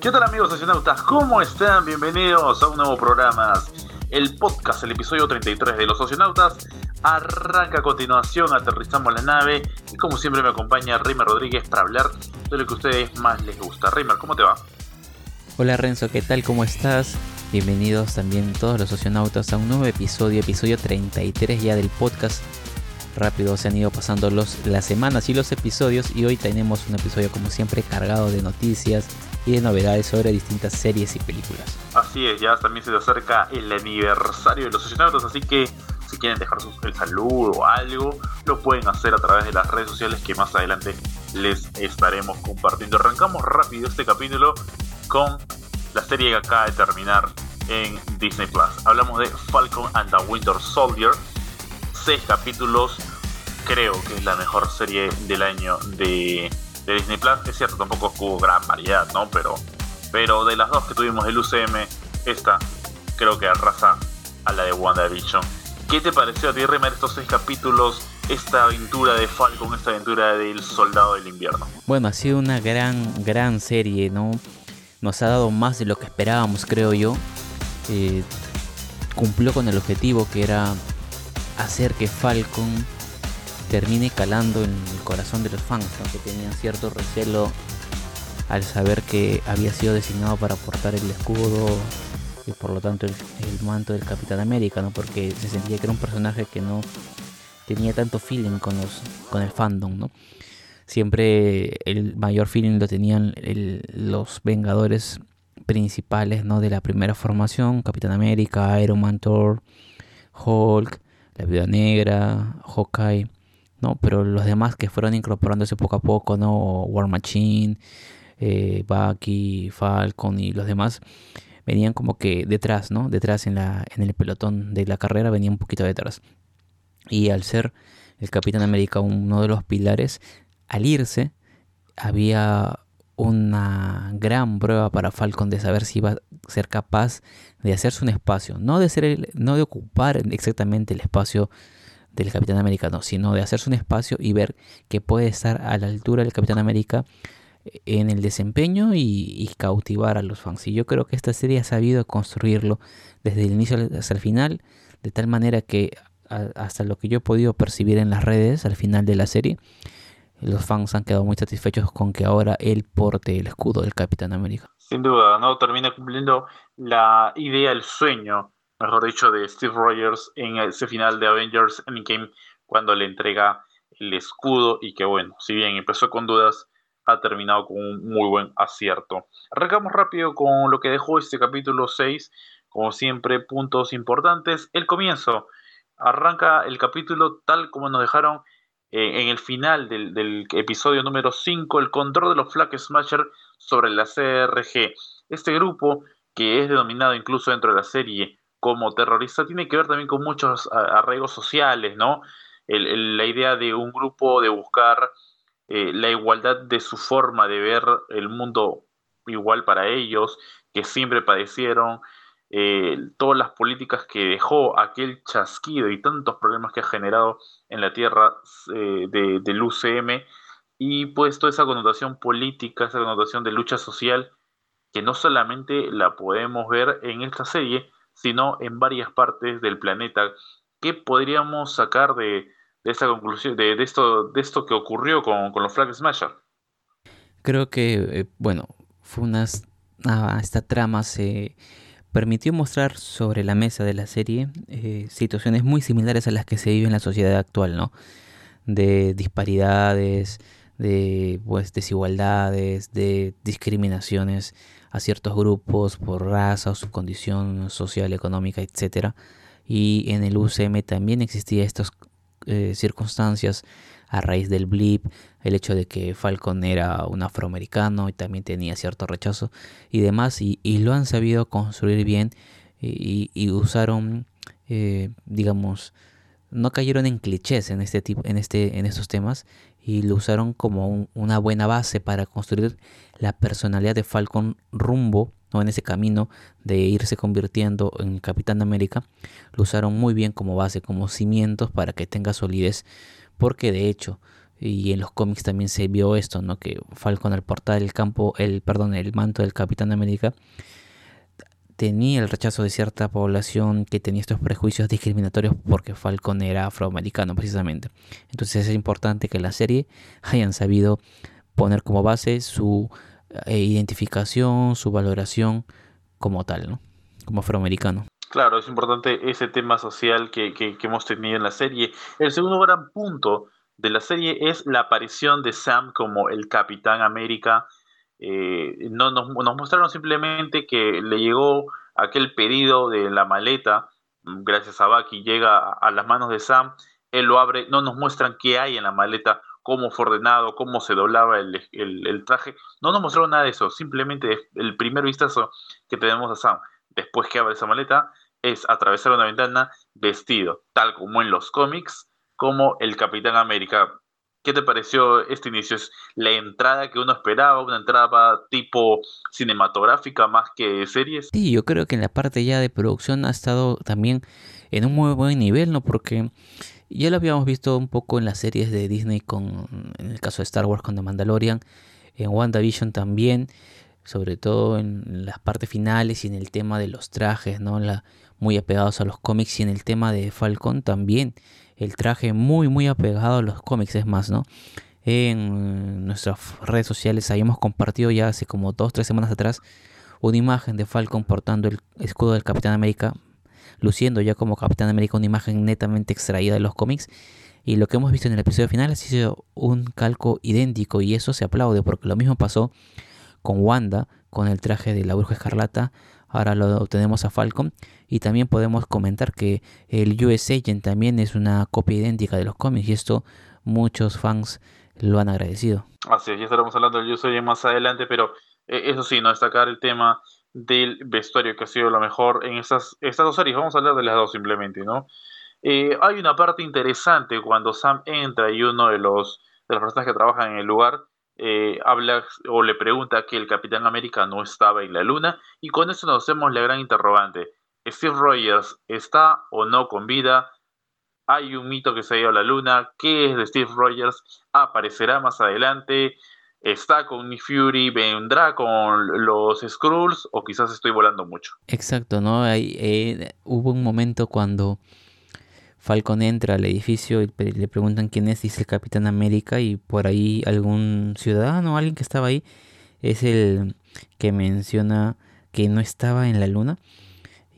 ¿Qué tal amigos socionautas? ¿Cómo están? Bienvenidos a un nuevo programa. El podcast, el episodio 33 de los socionautas, arranca a continuación, aterrizamos la nave y como siempre me acompaña Rimer Rodríguez para hablar de lo que a ustedes más les gusta. Rimer, ¿cómo te va? Hola Renzo, ¿qué tal? ¿Cómo estás? Bienvenidos también todos los socionautas a un nuevo episodio, episodio 33 ya del podcast. Rápido se han ido pasando los, las semanas y los episodios y hoy tenemos un episodio como siempre cargado de noticias, y de novedades sobre distintas series y películas. Así es, ya también se acerca el aniversario de los aficionados, así que si quieren dejar el saludo o algo, lo pueden hacer a través de las redes sociales que más adelante les estaremos compartiendo. Arrancamos rápido este capítulo con la serie que acaba de terminar en Disney Plus. Hablamos de Falcon and the Winter Soldier. Seis capítulos, creo que es la mejor serie del año de Disney Plus. Es cierto, tampoco hubo gran variedad, ¿no? Pero, pero de las dos que tuvimos del UCM, esta creo que arrasa a la de WandaVision. ¿Qué te pareció a ti, Remer, estos seis capítulos? Esta aventura de Falcon, esta aventura del Soldado del Invierno. Bueno, ha sido una gran, gran serie, ¿no? Nos ha dado más de lo que esperábamos, creo yo. Eh, cumplió con el objetivo que era hacer que Falcon termine calando en el corazón de los fans, que tenían cierto recelo al saber que había sido designado para portar el escudo y por lo tanto el, manto del Capitán América, ¿no? porque se sentía que era un personaje que no tenía tanto feeling con, los, con el fandom. ¿no? Siempre el mayor feeling lo tenían los Vengadores principales ¿no? de la primera formación, Capitán América, Iron Man, Thor, Hulk, la Viuda Negra, Hawkeye ¿no? Pero los demás que fueron incorporándose poco a poco, ¿no? War Machine, eh, Bucky, Falcon y los demás venían como que detrás, ¿no? Detrás en, la, en el pelotón de la carrera venía un poquito detrás. Y al ser el Capitán América uno de los pilares, al irse había una gran prueba para Falcon de saber si iba a ser capaz de hacerse un espacio, no de ser no de ocupar exactamente el espacio del Capitán América, no, sino de hacerse un espacio y ver que puede estar a la altura del Capitán América en el desempeño y, cautivar a los fans. Y yo creo que esta serie ha sabido construirlo desde el inicio hasta el final, de tal manera que hasta lo que yo he podido percibir en las redes al final de la serie, los fans han quedado muy satisfechos con que ahora él porte el escudo del Capitán América. Sin duda, ¿no? Termina cumpliendo la idea, el sueño mejor dicho, de Steve Rogers en ese final de Avengers Endgame cuando le entrega el escudo y que bueno, si bien empezó con dudas, ha terminado con un muy buen acierto. Arrancamos rápido con lo que dejó este capítulo 6, como siempre, puntos importantes. El comienzo, arranca el capítulo tal como nos dejaron eh, en el final del, del, episodio número 5, el control de los Flag Smasher sobre la CRG. Este grupo, que es denominado incluso dentro de la serie como terrorista tiene que ver también con muchos arraigos sociales, ¿no? la idea de un grupo de buscar eh, la igualdad de su forma de ver el mundo igual para ellos, que siempre padecieron, eh, todas las políticas que dejó aquel chasquido y tantos problemas que ha generado en la tierra eh, del UCM, y pues toda esa connotación política, esa connotación de lucha social, que no solamente la podemos ver en esta serie, sino en varias partes del planeta. ¿Qué podríamos sacar de, esta conclusión, de, esto, de esto que ocurrió con, los Flag Smasher? Creo que, eh, bueno, fue una, esta trama se permitió mostrar sobre la mesa de la serie eh, situaciones muy similares a las que se vive en la sociedad actual, ¿no? De disparidades, de pues, desigualdades, de discriminaciones a ciertos grupos por raza o su condición social, económica, etc. Y en el UCM también existía estas eh, circunstancias a raíz del blip, el hecho de que Falcon era un afroamericano y también tenía cierto rechazo y demás, y, lo han sabido construir bien y, usaron, eh, digamos, no cayeron en clichés en este tipo, en este, en estos temas y lo usaron como una buena base para construir la personalidad de Falcon rumbo ¿no? en ese camino de irse convirtiendo en Capitán América. Lo usaron muy bien como base, como cimientos para que tenga solidez, porque de hecho y en los cómics también se vio esto, ¿no? Que Falcon al portar el campo, el perdón, el manto del Capitán América tenía el rechazo de cierta población que tenía estos prejuicios discriminatorios porque Falcon era afroamericano precisamente. Entonces es importante que la serie hayan sabido poner como base su eh, identificación, su valoración como tal, ¿no? Como afroamericano. Claro, es importante ese tema social que, que hemos tenido en la serie. El segundo gran punto de la serie es la aparición de Sam como el Capitán América. Eh, no, nos, mostraron simplemente que le llegó aquel pedido de la maleta, gracias a Bucky, llega a, las manos de Sam, él lo abre, no nos muestran qué hay en la maleta, cómo fue ordenado, cómo se doblaba el, el traje, no nos mostraron nada de eso, simplemente el primer vistazo que tenemos a Sam después que abre esa maleta es atravesar una ventana vestido, tal como en los cómics, como el Capitán América. ¿Qué te pareció este inicio? ¿Es la entrada que uno esperaba, una entrada tipo cinematográfica más que series? Sí, yo creo que en la parte ya de producción ha estado también en un muy buen nivel, ¿no? Porque ya lo habíamos visto un poco en las series de Disney, con, en el caso de Star Wars con The Mandalorian, en WandaVision también, sobre todo en las partes finales y en el tema de los trajes, ¿no? Muy apegados a los cómics y en el tema de Falcon también el traje muy muy apegado a los cómics, es más, ¿no? En nuestras redes sociales habíamos compartido ya hace como dos, tres semanas atrás una imagen de Falcon portando el escudo del Capitán América, luciendo ya como Capitán América una imagen netamente extraída de los cómics. Y lo que hemos visto en el episodio final ha sido un calco idéntico y eso se aplaude porque lo mismo pasó con Wanda, con el traje de la bruja escarlata, ahora lo tenemos a Falcon y también podemos comentar que el US Agent también es una copia idéntica de los cómics y esto muchos fans lo han agradecido. Así es, ya estaremos hablando del US Agent más adelante, pero eh, eso sí, no destacar el tema del vestuario que ha sido lo mejor en estas, estas dos series, vamos a hablar de las dos simplemente, ¿no? Eh, hay una parte interesante cuando Sam entra y uno de los, de los personajes que trabajan en el lugar eh, habla o le pregunta que el Capitán América no estaba en la Luna y con eso nos hacemos la gran interrogante. ¿Steve Rogers está o no con vida? ¿Hay un mito que se ha ido a la Luna? ¿Qué es de Steve Rogers? ¿Aparecerá más adelante? ¿Está con Nick Fury? ¿Vendrá con los Skrulls? ¿O quizás estoy volando mucho? Exacto, ¿no? Hay, eh, hubo un momento cuando Falcon entra al edificio y le preguntan quién es, dice el Capitán América y por ahí algún ciudadano, alguien que estaba ahí, es el que menciona que no estaba en la luna.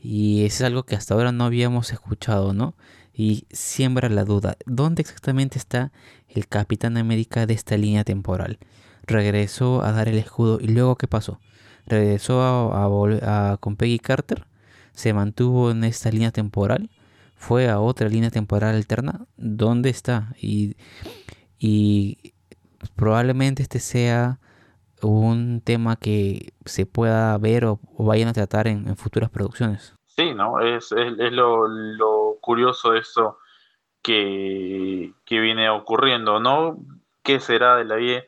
Y es algo que hasta ahora no habíamos escuchado, ¿no? Y siembra la duda, ¿dónde exactamente está el Capitán América de esta línea temporal? Regresó a dar el escudo y luego ¿qué pasó? Regresó a, a con Peggy Carter, se mantuvo en esta línea temporal fue a otra línea temporal alterna, ¿dónde está? Y, y probablemente este sea un tema que se pueda ver o, vayan a tratar en, futuras producciones. Sí, ¿no? Es, es, lo, lo, curioso de esto que, que, viene ocurriendo, ¿no? ¿Qué será de la vida,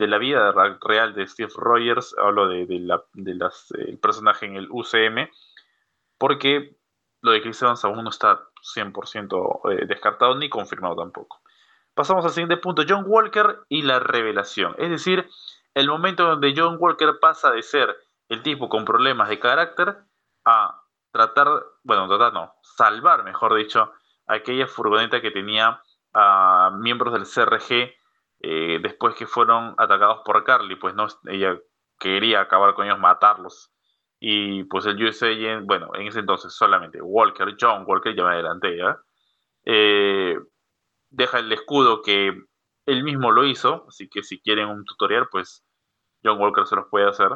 de la vida real de Steve Rogers? Hablo de, de, la, de las, el personaje en el UCM, porque lo de Chris Evans aún no está 100% eh, descartado ni confirmado tampoco. Pasamos al siguiente punto, John Walker y la revelación. Es decir, el momento donde John Walker pasa de ser el tipo con problemas de carácter a tratar, bueno, tratar no, salvar, mejor dicho, aquella furgoneta que tenía a miembros del CRG eh, después que fueron atacados por Carly, pues no, ella quería acabar con ellos, matarlos y pues el USA, bueno, en ese entonces solamente Walker, John Walker, ya me adelanté. Eh, deja el escudo que él mismo lo hizo, así que si quieren un tutorial, pues John Walker se los puede hacer.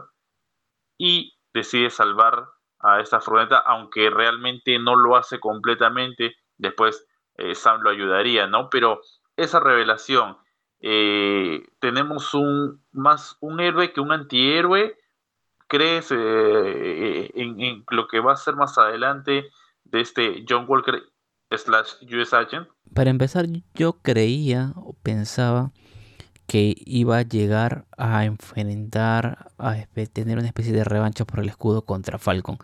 Y decide salvar a esta furgoneta, aunque realmente no lo hace completamente. Después eh, Sam lo ayudaría, ¿no? Pero esa revelación, eh, tenemos un más un héroe que un antihéroe crees eh, en, lo que va a ser más adelante de este John Walker slash US Agent? Para empezar, yo creía o pensaba que iba a llegar a enfrentar, a tener una especie de revancha por el escudo contra Falcon.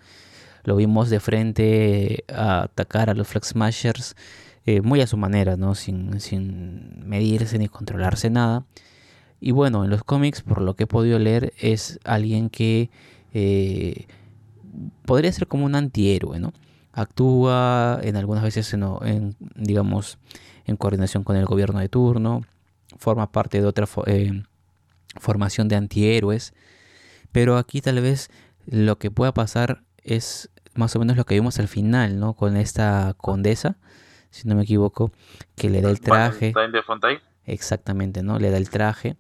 Lo vimos de frente a atacar a los Flag Smashers eh, muy a su manera, ¿no? Sin, sin medirse ni controlarse nada. Y bueno, en los cómics, por lo que he podido leer, es alguien que eh, podría ser como un antihéroe, ¿no? Actúa en algunas veces en, digamos, en coordinación con el gobierno de turno, forma parte de otra eh, formación de antihéroes, pero aquí tal vez lo que pueda pasar es más o menos lo que vimos al final, ¿no? Con esta condesa, si no me equivoco, que le da el traje. Exactamente, ¿no? Le da el traje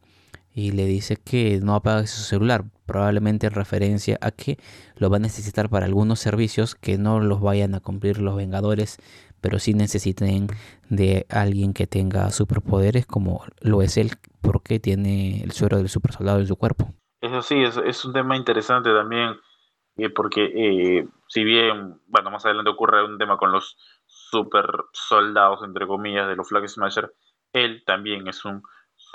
y le dice que no apague su celular, probablemente en referencia a que lo va a necesitar para algunos servicios que no los vayan a cumplir los Vengadores, pero sí necesiten de alguien que tenga superpoderes como lo es él, porque tiene el suero del super soldado en su cuerpo. Eso sí, es, es un tema interesante también, eh, porque eh, si bien, bueno, más adelante ocurre un tema con los super soldados, entre comillas, de los Flag Smasher, él también es un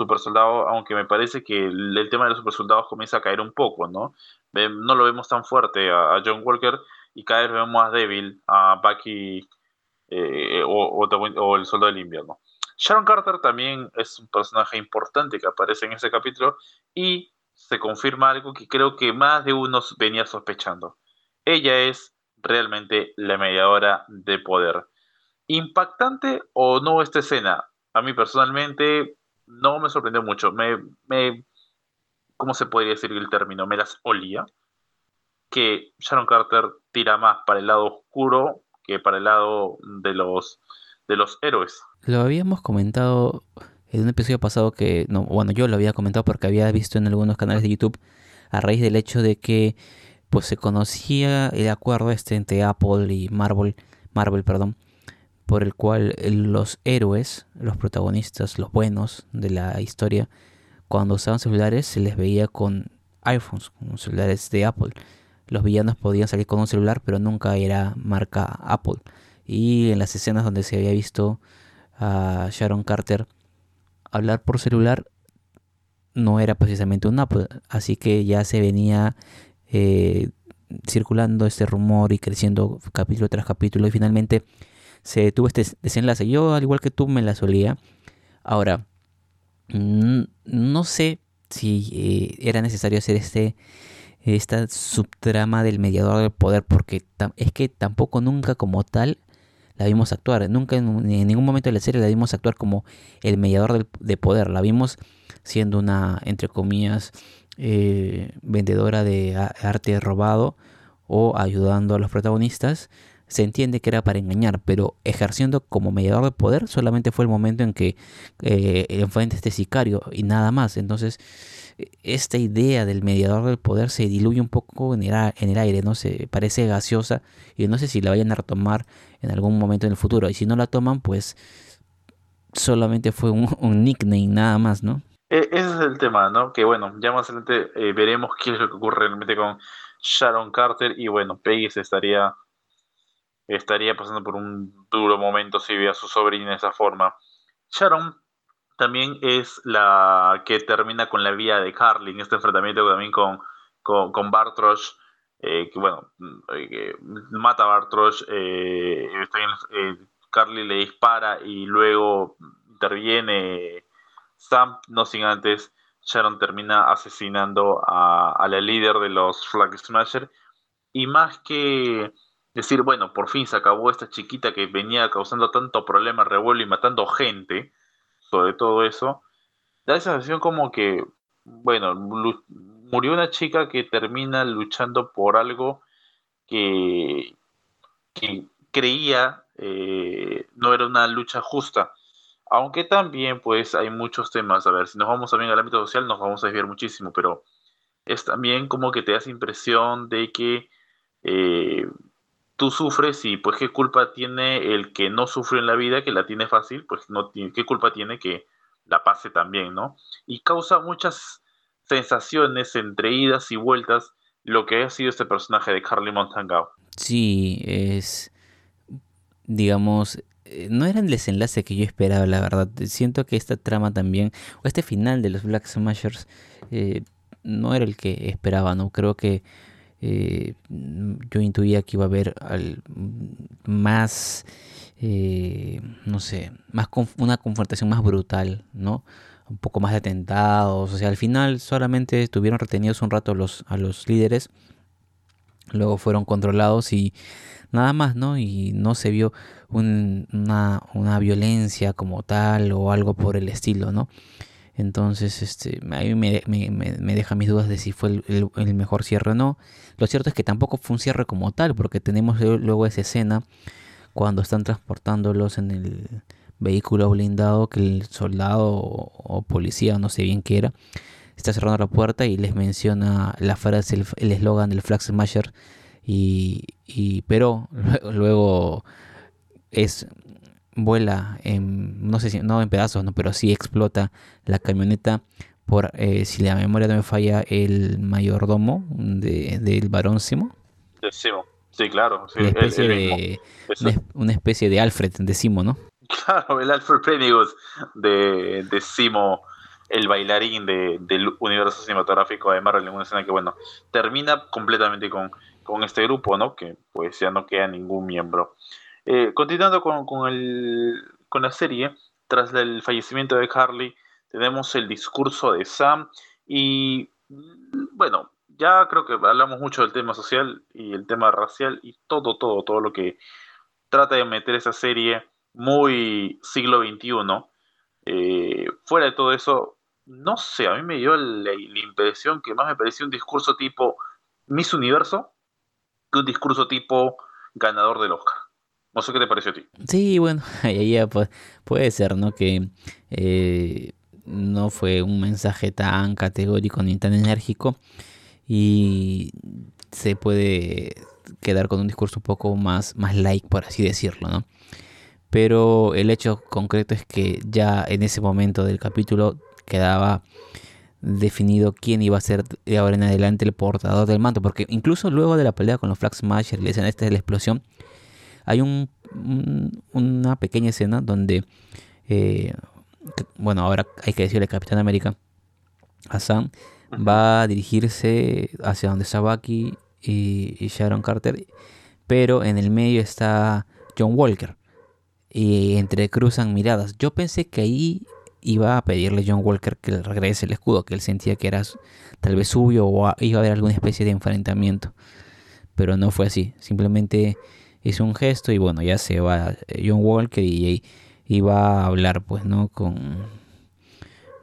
super soldado, aunque me parece que el, tema de los super soldados comienza a caer un poco, ¿no? no lo vemos tan fuerte a, John Walker y cada vez vemos más débil a Bucky eh, o, o, el soldado del invierno. Sharon Carter también es un personaje importante que aparece en ese capítulo y se confirma algo que creo que más de uno venía sospechando. Ella es realmente la mediadora de poder. ¿Impactante o no esta escena? A mí personalmente no me sorprendió mucho. Me, me, ¿cómo se podría decir el término? Me las olía. Que Sharon Carter tira más para el lado oscuro que para el lado de los, de los héroes. Lo habíamos comentado en un episodio pasado que, no, bueno, yo lo había comentado porque había visto en algunos canales de YouTube a raíz del hecho de que pues se conocía el acuerdo este entre Apple y Marvel, Marvel, perdón, por el cual los héroes, los protagonistas, los buenos de la historia, cuando usaban celulares se les veía con iPhones, con celulares de Apple. Los villanos podían salir con un celular, pero nunca era marca Apple. Y en las escenas donde se había visto a Sharon Carter hablar por celular, no era precisamente un Apple. Así que ya se venía eh, circulando este rumor y creciendo capítulo tras capítulo. Y finalmente se tuvo este desenlace. Yo, al igual que tú, me la solía. Ahora, no sé si eh, era necesario hacer este esta subtrama del mediador del poder porque es que tampoco nunca como tal la vimos actuar nunca en, ningún momento de la serie la vimos actuar como el mediador de poder la vimos siendo una entre comillas eh, vendedora de arte robado o ayudando a los protagonistas se entiende que era para engañar, pero ejerciendo como mediador de poder solamente fue el momento en que eh, enfrente este sicario y nada más. Entonces, esta idea del mediador del poder se diluye un poco en el, en el aire, ¿no? Se parece gaseosa y no sé si la vayan a retomar en algún momento en el futuro. Y si no la toman, pues solamente fue un, nickname nada más, ¿no? E, ese es el tema, ¿no? Que bueno, ya más adelante eh, veremos qué es lo que ocurre realmente con Sharon Carter y bueno, Peggy se estaría estaría pasando por un duro momento si ve a su sobrina de esa forma. Sharon también es la que termina con la vía de Carly en este enfrentamiento también con, con, con Bartrosh, eh, que bueno, eh, mata a Bartrosh, eh, Carly le dispara y luego interviene Sam, no sin antes Sharon termina asesinando a, a la líder de los Flag Smasher y más que decir, bueno, por fin se acabó esta chiquita que venía causando tanto problema, revuelo y matando gente, sobre todo eso, da esa sensación como que, bueno, murió una chica que termina luchando por algo que, creía eh, no era una lucha justa. Aunque también, pues, hay muchos temas. A ver, si nos vamos también al ámbito social, nos vamos a desviar muchísimo, pero es también como que te das impresión de que eh, tú sufres y pues qué culpa tiene el que no sufre en la vida, que la tiene fácil, pues no tiene, qué culpa tiene que la pase también, ¿no? Y causa muchas sensaciones entre idas y vueltas lo que ha sido este personaje de Carly Montangao. Sí, es, digamos, eh, no era el desenlace que yo esperaba, la verdad. Siento que esta trama también, o este final de los Black Smashers, eh, no era el que esperaba, ¿no? Creo que eh, yo intuía que iba a haber al, más, eh, no sé, más una confrontación más brutal, ¿no? Un poco más de atentados, o sea, al final solamente estuvieron retenidos un rato los, a los líderes, luego fueron controlados y nada más, ¿no? Y no se vio una, una violencia como tal o algo por el estilo, ¿no? Entonces, este, a mí me, me, deja mis dudas de si fue el, mejor cierre o no. Lo cierto es que tampoco fue un cierre como tal, porque tenemos luego esa escena cuando están transportándolos en el vehículo blindado que el soldado o, policía, no sé bien qué era, está cerrando la puerta y les menciona la frase, el eslogan del Flag Smasher. Y, y, pero luego es vuela en, no sé si, no en pedazos, no, pero sí explota la camioneta por, eh, si la memoria no me falla, el mayordomo de, del varón Simo. De Simo, sí, claro. una, especie de, una, especie de Alfred de Simo, ¿no? Claro, el Alfred Pennywood de, de Simo, el bailarín de, del universo cinematográfico de Marvel, en una escena que, bueno, termina completamente con, con este grupo, ¿no? Que pues ya no queda ningún miembro. Eh, continuando con, con, el, con la serie, tras el fallecimiento de Carly, tenemos el discurso de Sam y bueno, ya creo que hablamos mucho del tema social y el tema racial y todo, todo, todo lo que trata de meter esa serie muy siglo XXI. Eh, fuera de todo eso, no sé, a mí me dio la, la, impresión que más me pareció un discurso tipo Miss Universo que un discurso tipo ganador del Oscar. No sé qué te pareció a ti. Sí, bueno, ya puede, ser, ¿no? Que eh, no fue un mensaje tan categórico ni tan enérgico y se puede quedar con un discurso un poco más, más like, por así decirlo, ¿no? Pero el hecho concreto es que ya en ese momento del capítulo quedaba definido quién iba a ser de ahora en adelante el portador del manto, porque incluso luego de la pelea con los Flag Smasher, la escena esta de la explosión, hay un, una pequeña escena donde, eh, bueno, ahora hay que decirle Capitán América, Hassan, va a dirigirse hacia donde está Bucky y, Sharon Carter, pero en el medio está John Walker y entrecruzan miradas. Yo pensé que ahí iba a pedirle John Walker que le regrese el escudo, que él sentía que era tal vez suyo o iba a haber alguna especie de enfrentamiento. Pero no fue así. Simplemente hizo un gesto y bueno, ya se va John Walker y, va a hablar pues, ¿no? Con,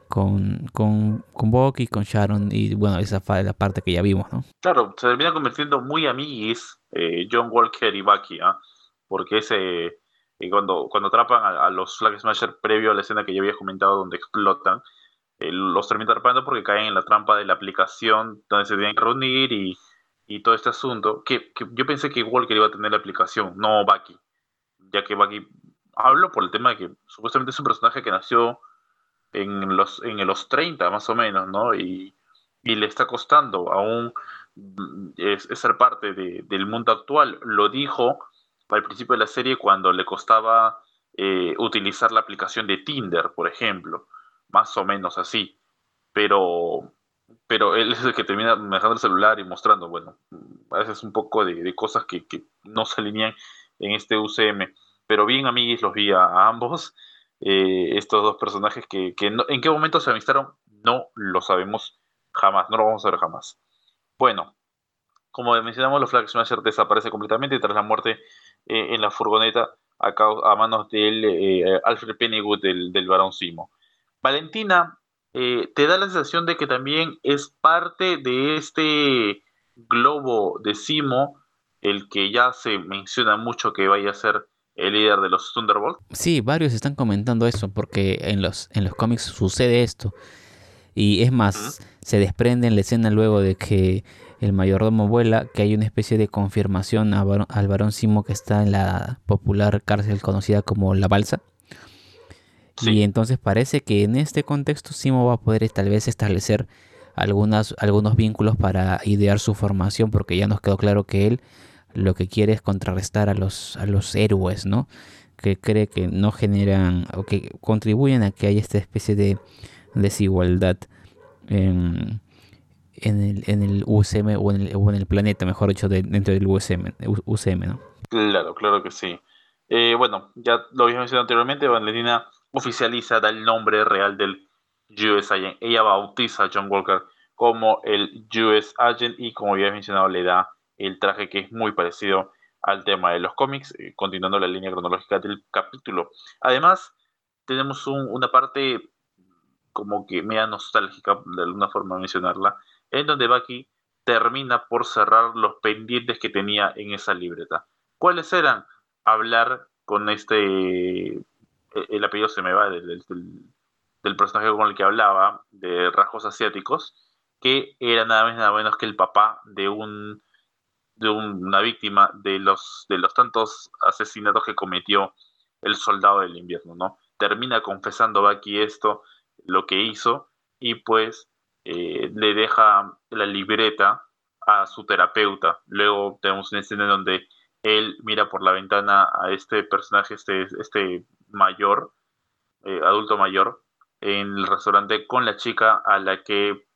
con, con, con Bucky, con Sharon y bueno, esa fue la parte que ya vimos, ¿no? Claro, se termina convirtiendo muy amiguis eh, John Walker y Bucky, ¿ah? Porque ese, eh, cuando, cuando atrapan a, los Flag Smasher previo a la escena que ya había comentado donde explotan, eh, los termina atrapando porque caen en la trampa de la aplicación donde se tienen que reunir y y todo este asunto, que, yo pensé que Walker iba a tener la aplicación, no Bucky, ya que Bucky, hablo por el tema de que supuestamente es un personaje que nació en los, en los 30 más o menos, ¿no? Y, le está costando aún es, ser parte del mundo actual. Lo dijo al principio de la serie cuando le costaba eh, utilizar la aplicación de Tinder, por ejemplo, más o menos así. Pero pero él es el que termina manejando el celular y mostrando, bueno, a veces un poco de, cosas que, no se alinean en este UCM. Pero bien, amiguis, los vi a, ambos, eh, estos dos personajes que, en qué momento se amistaron, no lo sabemos jamás, no lo vamos a ver jamás. Bueno, como mencionamos, los Flag Smasher desaparece completamente tras la muerte eh, en la furgoneta a, a manos del eh, Alfred Pennywood del, del Barón Simo. Valentina eh, te da la sensación de que también es parte de este globo de Simo el que ya se menciona mucho que vaya a ser el líder de los Thunderbolts. Sí, varios están comentando eso porque en los, en los cómics sucede esto. Y es más, se desprende en la escena luego de que el mayordomo vuela, que hay una especie de confirmación al varón Simo que está en la popular cárcel conocida como La Balsa. Y entonces parece que en este contexto Simo va a poder tal vez establecer algunas, algunos vínculos para idear su formación, porque ya nos quedó claro que él lo que quiere es contrarrestar a los, a los héroes, ¿no? Que cree que no generan o que contribuyen a que haya esta especie de desigualdad en, en el, en el UCM o en el, o en el planeta, mejor dicho, dentro del UCM, UCM, ¿no? Claro, claro que sí. Eh, bueno, ya lo habíamos mencionado anteriormente, Valentina oficializa, da el nombre real del US Agent. Ella bautiza a John Walker como el US Agent y como había mencionado le da el traje que es muy parecido al tema de los cómics, eh, continuando la línea cronológica del capítulo. Además, tenemos una parte como que media nostálgica, de alguna forma mencionarla, en donde Bucky termina por cerrar los pendientes que tenía en esa libreta. ¿Cuáles eran? Hablar con este, el apellido se me va del, del, personaje con el que hablaba, de rasgos asiáticos, que era nada más nada menos que el papá de un de una víctima de los de los tantos asesinatos que cometió el soldado del invierno, ¿no? Termina confesando Bucky esto, lo que hizo, y pues eh, le deja la libreta a su terapeuta. Luego tenemos una escena donde él mira por la ventana a este personaje, este, este mayor, eh, adulto mayor, en el restaurante con la chica a la que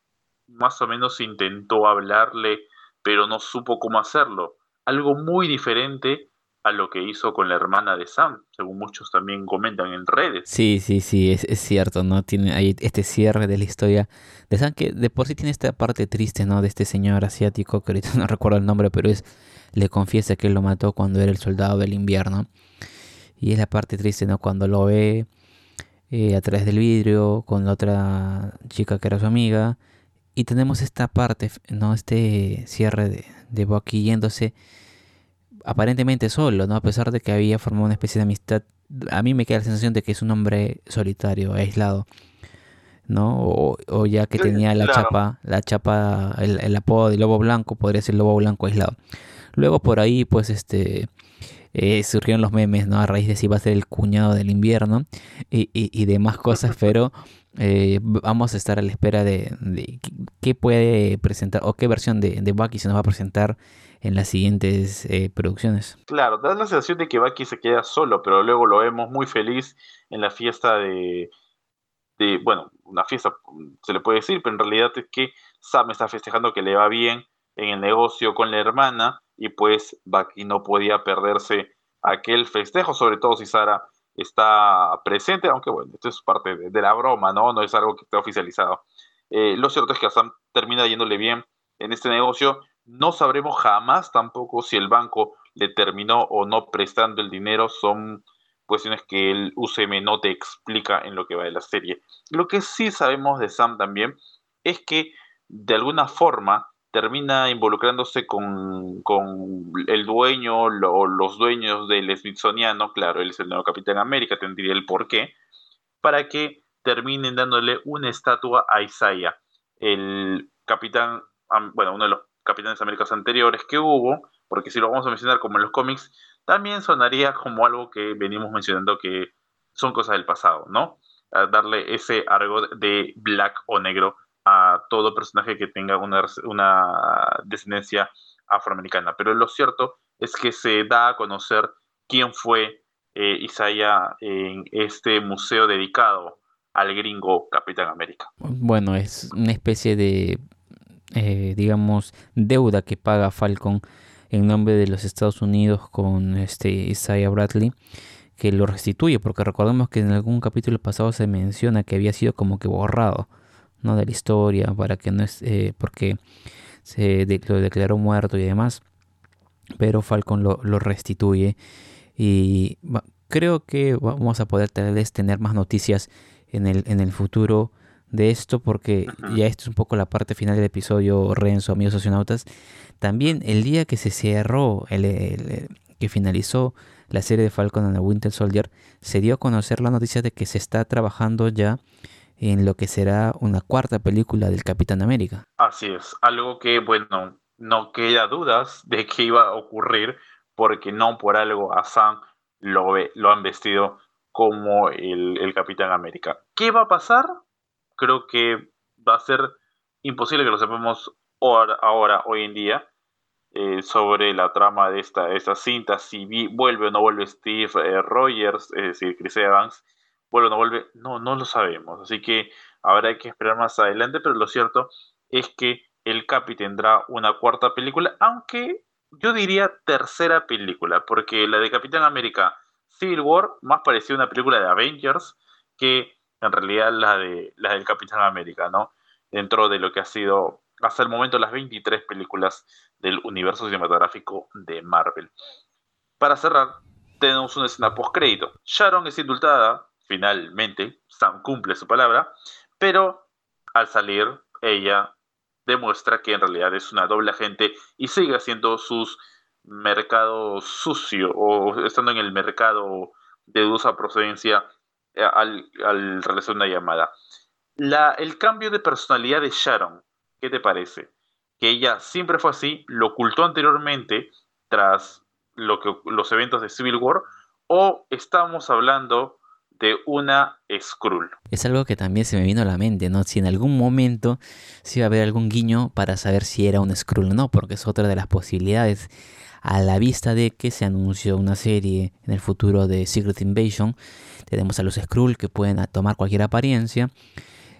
más o menos intentó hablarle, pero no supo cómo hacerlo. Algo muy diferente a lo que hizo con la hermana de Sam, según muchos también comentan en redes. Sí, sí, sí, es, cierto, ¿no? Tiene ahí este cierre de la historia de Sam que de por sí tiene esta parte triste, ¿no? De este señor asiático, que ahorita no recuerdo el nombre, pero es, le confiesa que él lo mató cuando era el soldado del invierno. Y es la parte triste, ¿no? Cuando lo ve eh, a través del vidrio con la otra chica que era su amiga. Y tenemos esta parte, ¿no? Este cierre de, de Bucky yéndose aparentemente solo, ¿no? A pesar de que había formado una especie de amistad, a mí me queda la sensación de que es un hombre solitario, aislado, ¿no? O, ya que tenía la chapa, la chapa, el, apodo de lobo blanco, podría ser lobo blanco aislado. Luego por ahí, pues, este, eh, surgieron los memes, ¿no? A raíz de si va a ser el cuñado del invierno y, y, demás cosas, pero eh, vamos a estar a la espera de, de, qué puede presentar o qué versión de, de Bucky se nos va a presentar en las siguientes eh, producciones. Claro, da la sensación de que Bucky se queda solo, pero luego lo vemos muy feliz en la fiesta de, de, bueno, una fiesta se le puede decir, pero en realidad es que Sam está festejando que le va bien en el negocio con la hermana y pues Bucky no podía perderse aquel festejo, sobre todo si Sara está presente, aunque bueno, esto es parte de, la broma, ¿no? No es algo que esté oficializado. Eh, lo cierto es que a Sam termina yéndole bien en este negocio no sabremos jamás tampoco si el banco le terminó o no prestando el dinero. Son cuestiones que el UCM no te explica en lo que va de la serie. Lo que sí sabemos de Sam también es que de alguna forma termina involucrándose con, el dueño o los dueños del Smithsoniano, claro, él es el nuevo Capitán América, tendría el porqué, para que terminen dándole una estatua a Isaiah, el capitán, bueno, uno de los Capitanes Américas anteriores que hubo, porque si lo vamos a mencionar como en los cómics, también sonaría como algo que venimos mencionando que son cosas del pasado, ¿no? darle ese argo de black o negro a todo personaje que tenga una, descendencia afroamericana. Pero lo cierto es que se da a conocer quién fue eh, Isaiah en este museo dedicado al gringo Capitán América. Bueno, es una especie de eh, digamos, deuda que paga Falcon en nombre de los Estados Unidos con este Isaiah Bradley que lo restituye, porque recordemos que en algún capítulo pasado se menciona que había sido como que borrado, ¿no? De la historia, para que no es, eh, porque se lo declaró muerto y demás, pero Falcon lo, lo restituye y creo que vamos a poder tal vez tener más noticias en el, en el futuro de esto porque ya esto es un poco la parte final del episodio Renzo, amigos socionautas. También el día que se cerró, el, que finalizó la serie de Falcon and the Winter Soldier, se dio a conocer la noticia de que se está trabajando ya en lo que será una cuarta película del Capitán América. Así es, algo que, bueno, no queda dudas de que iba a ocurrir porque no por algo a Sam lo, lo han vestido como el, Capitán América. ¿Qué va a pasar? creo que va a ser imposible que lo sepamos ahora, hoy en día, eh, sobre la trama de esta, esta cinta, si vuelve o no vuelve Steve eh, Rogers, es decir, Chris Evans, vuelve o no vuelve, no, no lo sabemos, así que habrá que esperar más adelante, pero lo cierto es que el Capi tendrá una cuarta película, aunque yo diría tercera película, porque la de Capitán América Civil War más parecía una película de Avengers que en realidad la de la del Capitán América, ¿no? Dentro de lo que ha sido hasta el momento las 23 películas del universo cinematográfico de Marvel. Para cerrar, tenemos una escena post crédito. Sharon es indultada, finalmente, Sam cumple su palabra, pero al salir ella demuestra que en realidad es una doble agente y sigue haciendo sus mercados sucios o estando en el mercado de dudosa procedencia eh, al, realizar una llamada. La, el cambio de personalidad de Sharon, ¿qué te parece? Que ella siempre fue así, lo ocultó anteriormente tras lo que, los eventos de Civil War, o estamos hablando de una Skrull. Es algo que también se me vino a la mente, ¿no? Si en algún momento se iba a haber algún guiño para saber si era un Skrull o no, porque es otra de las posibilidades. A la vista de que se anunció una serie en el futuro de Secret Invasion, tenemos a los Skrull que pueden tomar cualquier apariencia.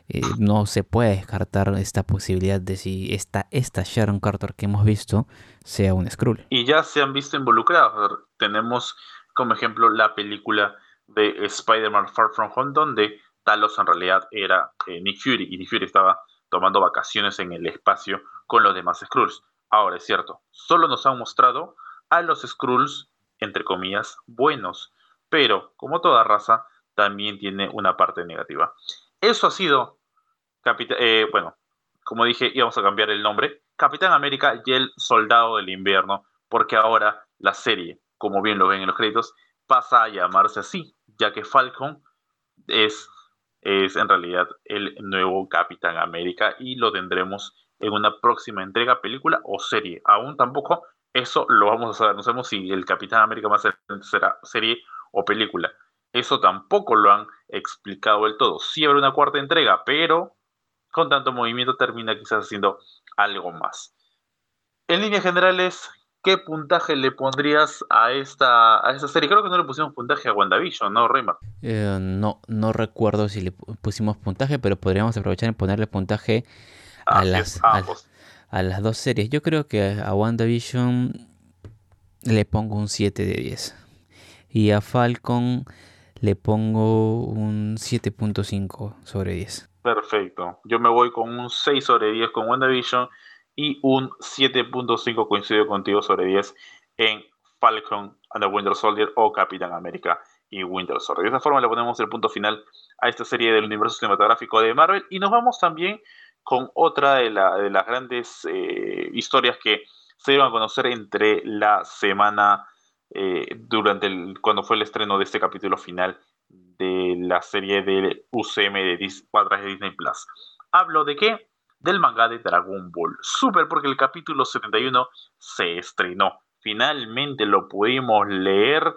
Eh, no se puede descartar esta posibilidad de si esta, esta Sharon Carter que hemos visto sea un Skrull. Y ya se han visto involucrados. Tenemos como ejemplo la película de Spider-Man Far From Home, donde Talos en realidad era eh, Nick Fury y Nick Fury estaba tomando vacaciones en el espacio con los demás Skrulls. Ahora es cierto, solo nos han mostrado a los Skrulls, entre comillas, buenos, pero como toda raza, también tiene una parte negativa. Eso ha sido, eh, bueno, como dije, íbamos a cambiar el nombre, Capitán América y el Soldado del Invierno, porque ahora la serie, como bien lo ven en los créditos, pasa a llamarse así, ya que Falcon es, es en realidad el nuevo Capitán América y lo tendremos en una próxima entrega, película o serie. Aún tampoco eso lo vamos a saber. No sabemos si el Capitán América ser será serie o película. Eso tampoco lo han explicado del todo. Sí habrá una cuarta entrega, pero con tanto movimiento termina quizás haciendo algo más. En líneas generales, ¿qué puntaje le pondrías a esta, a esta serie? Creo que no le pusimos puntaje a WandaVision, ¿no, Raymar? Eh, no, no recuerdo si le pusimos puntaje, pero podríamos aprovechar en ponerle puntaje a, las, a, las dos series. Yo creo que a WandaVision le pongo un 7 de 10. Y a Falcon le pongo un 7.5 sobre 10. Perfecto. Yo me voy con un 6 sobre 10 con WandaVision y un 7.5 coincido contigo sobre 10 en Falcon and the Winter Soldier o Capitán América y Winter Soldier. De esta forma le ponemos el punto final a esta serie del universo cinematográfico de Marvel y nos vamos también con otra de, las grandes eh, historias que se dieron a conocer entre la semana eh, durante el, cuando fue el estreno de este capítulo final de la serie del UCM de Disney, de Disney Plus. Hablo de qué? Del manga de Dragon Ball Super, porque el capítulo 71 se estrenó. Finalmente lo pudimos leer,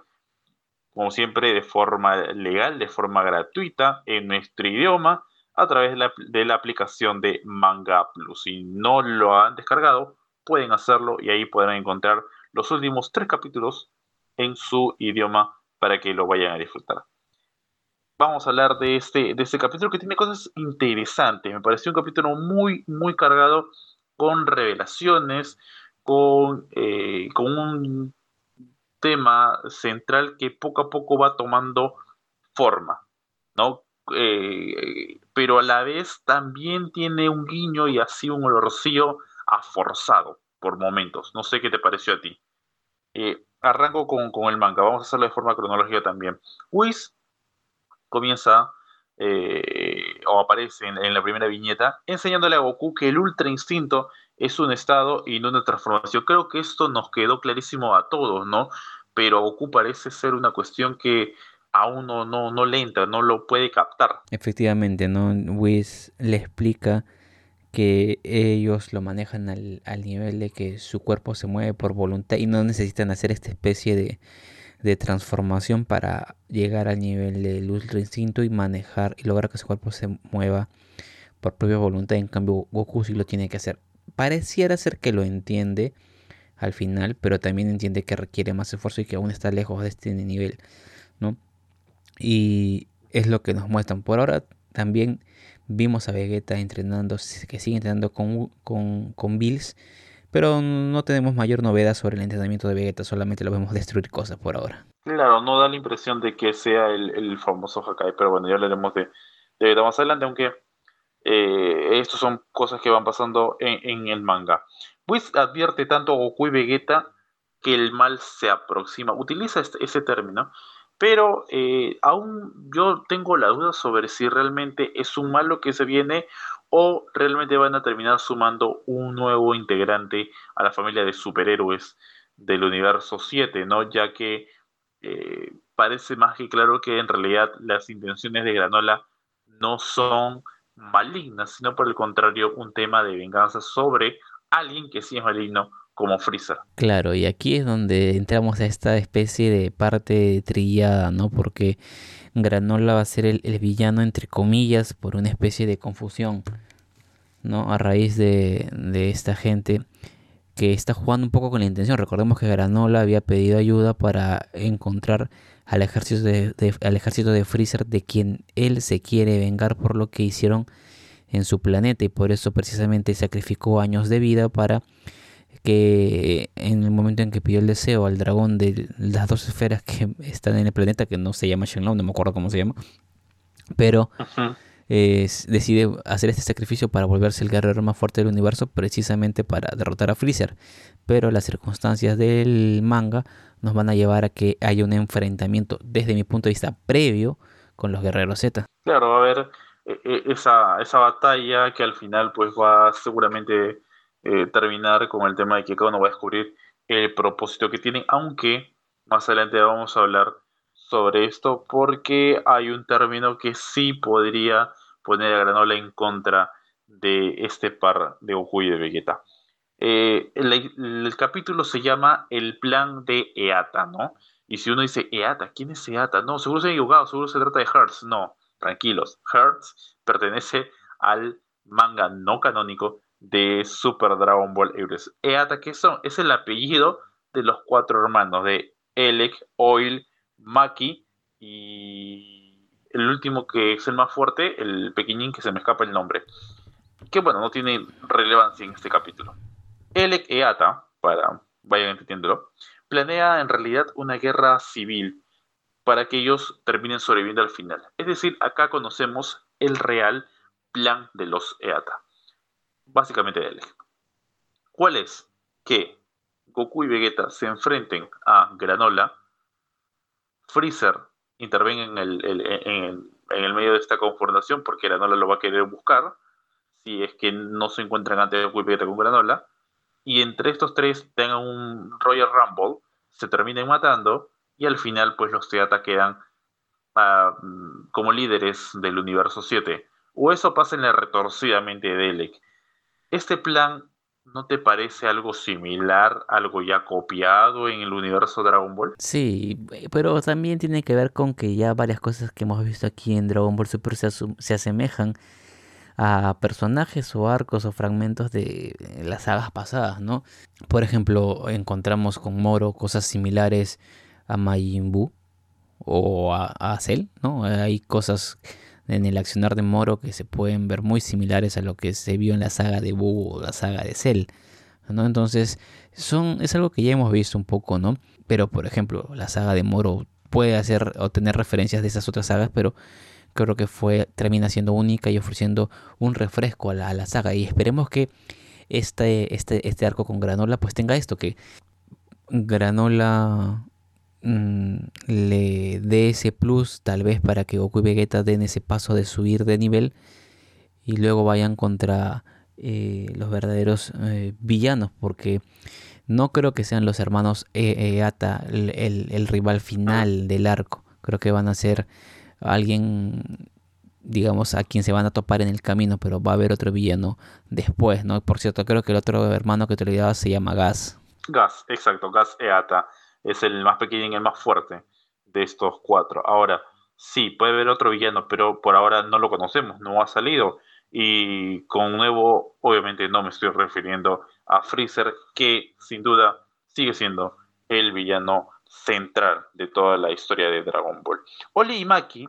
como siempre, de forma legal, de forma gratuita, en nuestro idioma, a través de la, de la aplicación de Manga Plus. Si no lo han descargado, pueden hacerlo y ahí podrán encontrar los últimos tres capítulos en su idioma para que lo vayan a disfrutar vamos a hablar de este, de este capítulo que tiene cosas interesantes. Me pareció un capítulo muy, muy cargado con revelaciones, con, eh, con un tema central que poco a poco va tomando forma, ¿no? Eh, pero a la vez también tiene un guiño y así un olorcillo a forzado por momentos. No sé qué te pareció a ti. Eh, arranco con, con, el manga, vamos a hacerlo de forma cronológica también. Whis comienza eh, o aparece en, la primera viñeta enseñándole a Goku que el Ultra Instinto es un estado y no una transformación. Creo que esto nos quedó clarísimo a todos, ¿no? Pero Goku parece ser una cuestión que a uno no, no le entra, no lo puede captar. Efectivamente, ¿no? Whis le explica que ellos lo manejan al, al nivel de que su cuerpo se mueve por voluntad y no necesitan hacer esta especie de de transformación para llegar al nivel del ultra instinto y manejar y lograr que su cuerpo se mueva por propia voluntad. En cambio, Goku sí lo tiene que hacer. Pareciera ser que lo entiende al final, pero también entiende que requiere más esfuerzo y que aún está lejos de este nivel, ¿no? Y es lo que nos muestran. Por ahora también vimos a Vegeta entrenando, que sigue entrenando con, con, Bills, pero no tenemos mayor novedad sobre el entrenamiento de Vegeta, solamente lo vemos destruir cosas por ahora. Claro, no da la impresión de que sea el, famoso Hakai, pero bueno, ya hablaremos de, de Vegeta más adelante, aunque eh, estas son cosas que van pasando en, el manga. Pues advierte tanto Goku y Vegeta que el mal se aproxima. Utiliza este, ese término, pero eh, aún yo tengo la duda sobre si realmente es un mal lo que se viene o realmente van a terminar sumando un nuevo integrante a la familia de superhéroes del universo 7, ¿no? Ya que eh, parece más que claro que en realidad las intenciones de Granola no son maligna, sino por el contrario un tema de venganza sobre alguien que sí es maligno como Freezer. Claro, y aquí es donde entramos a esta especie de parte trillada, ¿no? Porque Granola va a ser el, villano, entre comillas, por una especie de confusión, ¿no? A raíz de, esta gente que está jugando un poco con la intención. Recordemos que Granola había pedido ayuda para encontrar al ejército de, al ejército de Freezer de quien él se quiere vengar por lo que hicieron en su planeta y por eso precisamente sacrificó años de vida para que en el momento en que pidió el deseo al dragón de las dos esferas que están en el planeta, que no se llama Shenlong, no me acuerdo cómo se llama, pero decide hacer este sacrificio para volverse el guerrero más fuerte del universo, precisamente para derrotar a Freezer. Pero las circunstancias del manga nos van a llevar a que haya un enfrentamiento, desde mi punto de vista, previo con los guerreros Z. Claro, va a haber e, e, esa, esa batalla que al final pues va seguramente eh, terminar con el tema de que cada uno va a descubrir el propósito que tiene, aunque más adelante vamos a hablar sobre esto porque hay un término que sí podría poner a Granola en contra de este par de Goku y de Vegeta. Eh, el, capítulo se llama El plan de Eata, ¿no? Y si uno dice Eata, ¿quién es Eata? No, seguro se han equivocado, seguro se trata de Hertz. No, tranquilos. Hertz pertenece al manga no canónico de Super Dragon Ball Heroes. Eata, ¿qué son? Es el apellido de los cuatro hermanos de Elec, Oil, Maki y el último que es el más fuerte, el pequeñín que se me escapa el nombre. Que bueno, no tiene relevancia en este capítulo. Elec Eata, para vayan entendiéndolo, planea en realidad una guerra civil para que ellos terminen sobreviviendo al final. Es decir, acá conocemos el real plan de los Eata. Básicamente Elec. ¿Cuál es? Que Goku y Vegeta se enfrenten a Granola Freezer interviene en el, en, el, medio de esta confrontación porque Granola lo va a querer buscar si es que no se encuentran antes de Vegeta con Granola y entre estos tres tengan un Royal Rumble se terminen matando y al final pues los Teata quedan ah, como líderes del universo 7 o eso pasa en la retorcidamente de Elec este plan ¿No te parece algo similar, algo ya copiado en el universo Dragon Ball? Sí, pero también tiene que ver con que ya varias cosas que hemos visto aquí en Dragon Ball Super se, se asemejan a personajes o arcos o fragmentos de las sagas pasadas, ¿no? Por ejemplo, encontramos con Moro cosas similares a Majin Buu o a, a Cell, ¿no? Hay cosas en el accionar de Moro que se pueden ver muy similares a lo que se vio en la saga de Buu o la saga de Cell. ¿no? Entonces, son, es algo que ya hemos visto un poco, ¿no? Pero, por ejemplo, la saga de Moro puede hacer tener referencias de esas otras sagas, pero creo que fue termina siendo única y ofreciendo un refresco a la, a la saga. Y esperemos que este, este, este arco con Granola pues tenga esto, que Granola Mm, le dé ese plus tal vez para que Goku y Vegeta den ese paso de subir de nivel y luego vayan contra eh, los verdaderos eh, villanos porque no creo que sean los hermanos Eata el, rival final del arco. Creo que van a ser alguien digamos a quien se van a topar en el camino pero va a haber otro villano después no por cierto creo que el otro hermano que te olvidaba se llama Gas Gas exacto Gas Eata es el más pequeño y el más fuerte de estos cuatro. Ahora, sí, puede haber otro villano, pero por ahora no lo conocemos, no ha salido. Y con nuevo, obviamente no me estoy refiriendo a Freezer, que sin duda sigue siendo el villano central de toda la historia de Dragon Ball. Oli y Maki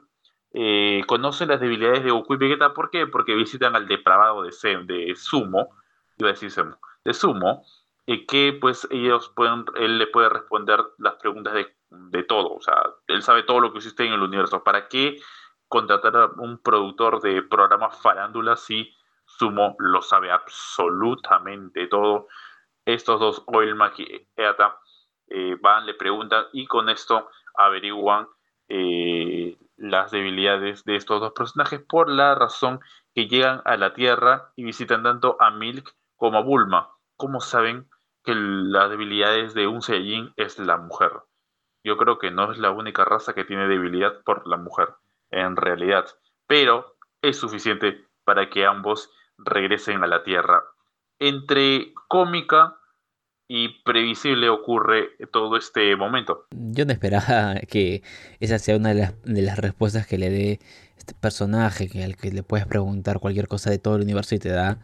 eh, conocen las debilidades de Goku y Vegeta. ¿Por qué? Porque visitan al depravado de, de Sumo, iba a decir Sumo, de Sumo, y que pues ellos pueden, él le puede responder las preguntas de, de, todo. O sea, él sabe todo lo que existe en el universo. ¿Para qué contratar a un productor de programas farándula si Sumo lo sabe absolutamente todo? Estos dos, Oilmak y Eata, eh, van, le preguntan y con esto averiguan eh, las debilidades de estos dos personajes por la razón que llegan a la Tierra y visitan tanto a Milk como a Bulma. ¿Cómo saben que las debilidades de un Saiyajin es la mujer? Yo creo que no es la única raza que tiene debilidad por la mujer, en realidad, pero es suficiente para que ambos regresen a la Tierra. Entre cómica y previsible ocurre todo este momento. Yo no esperaba que esa sea una de las, de las respuestas que le dé este personaje, que al que le puedes preguntar cualquier cosa de todo el universo y te da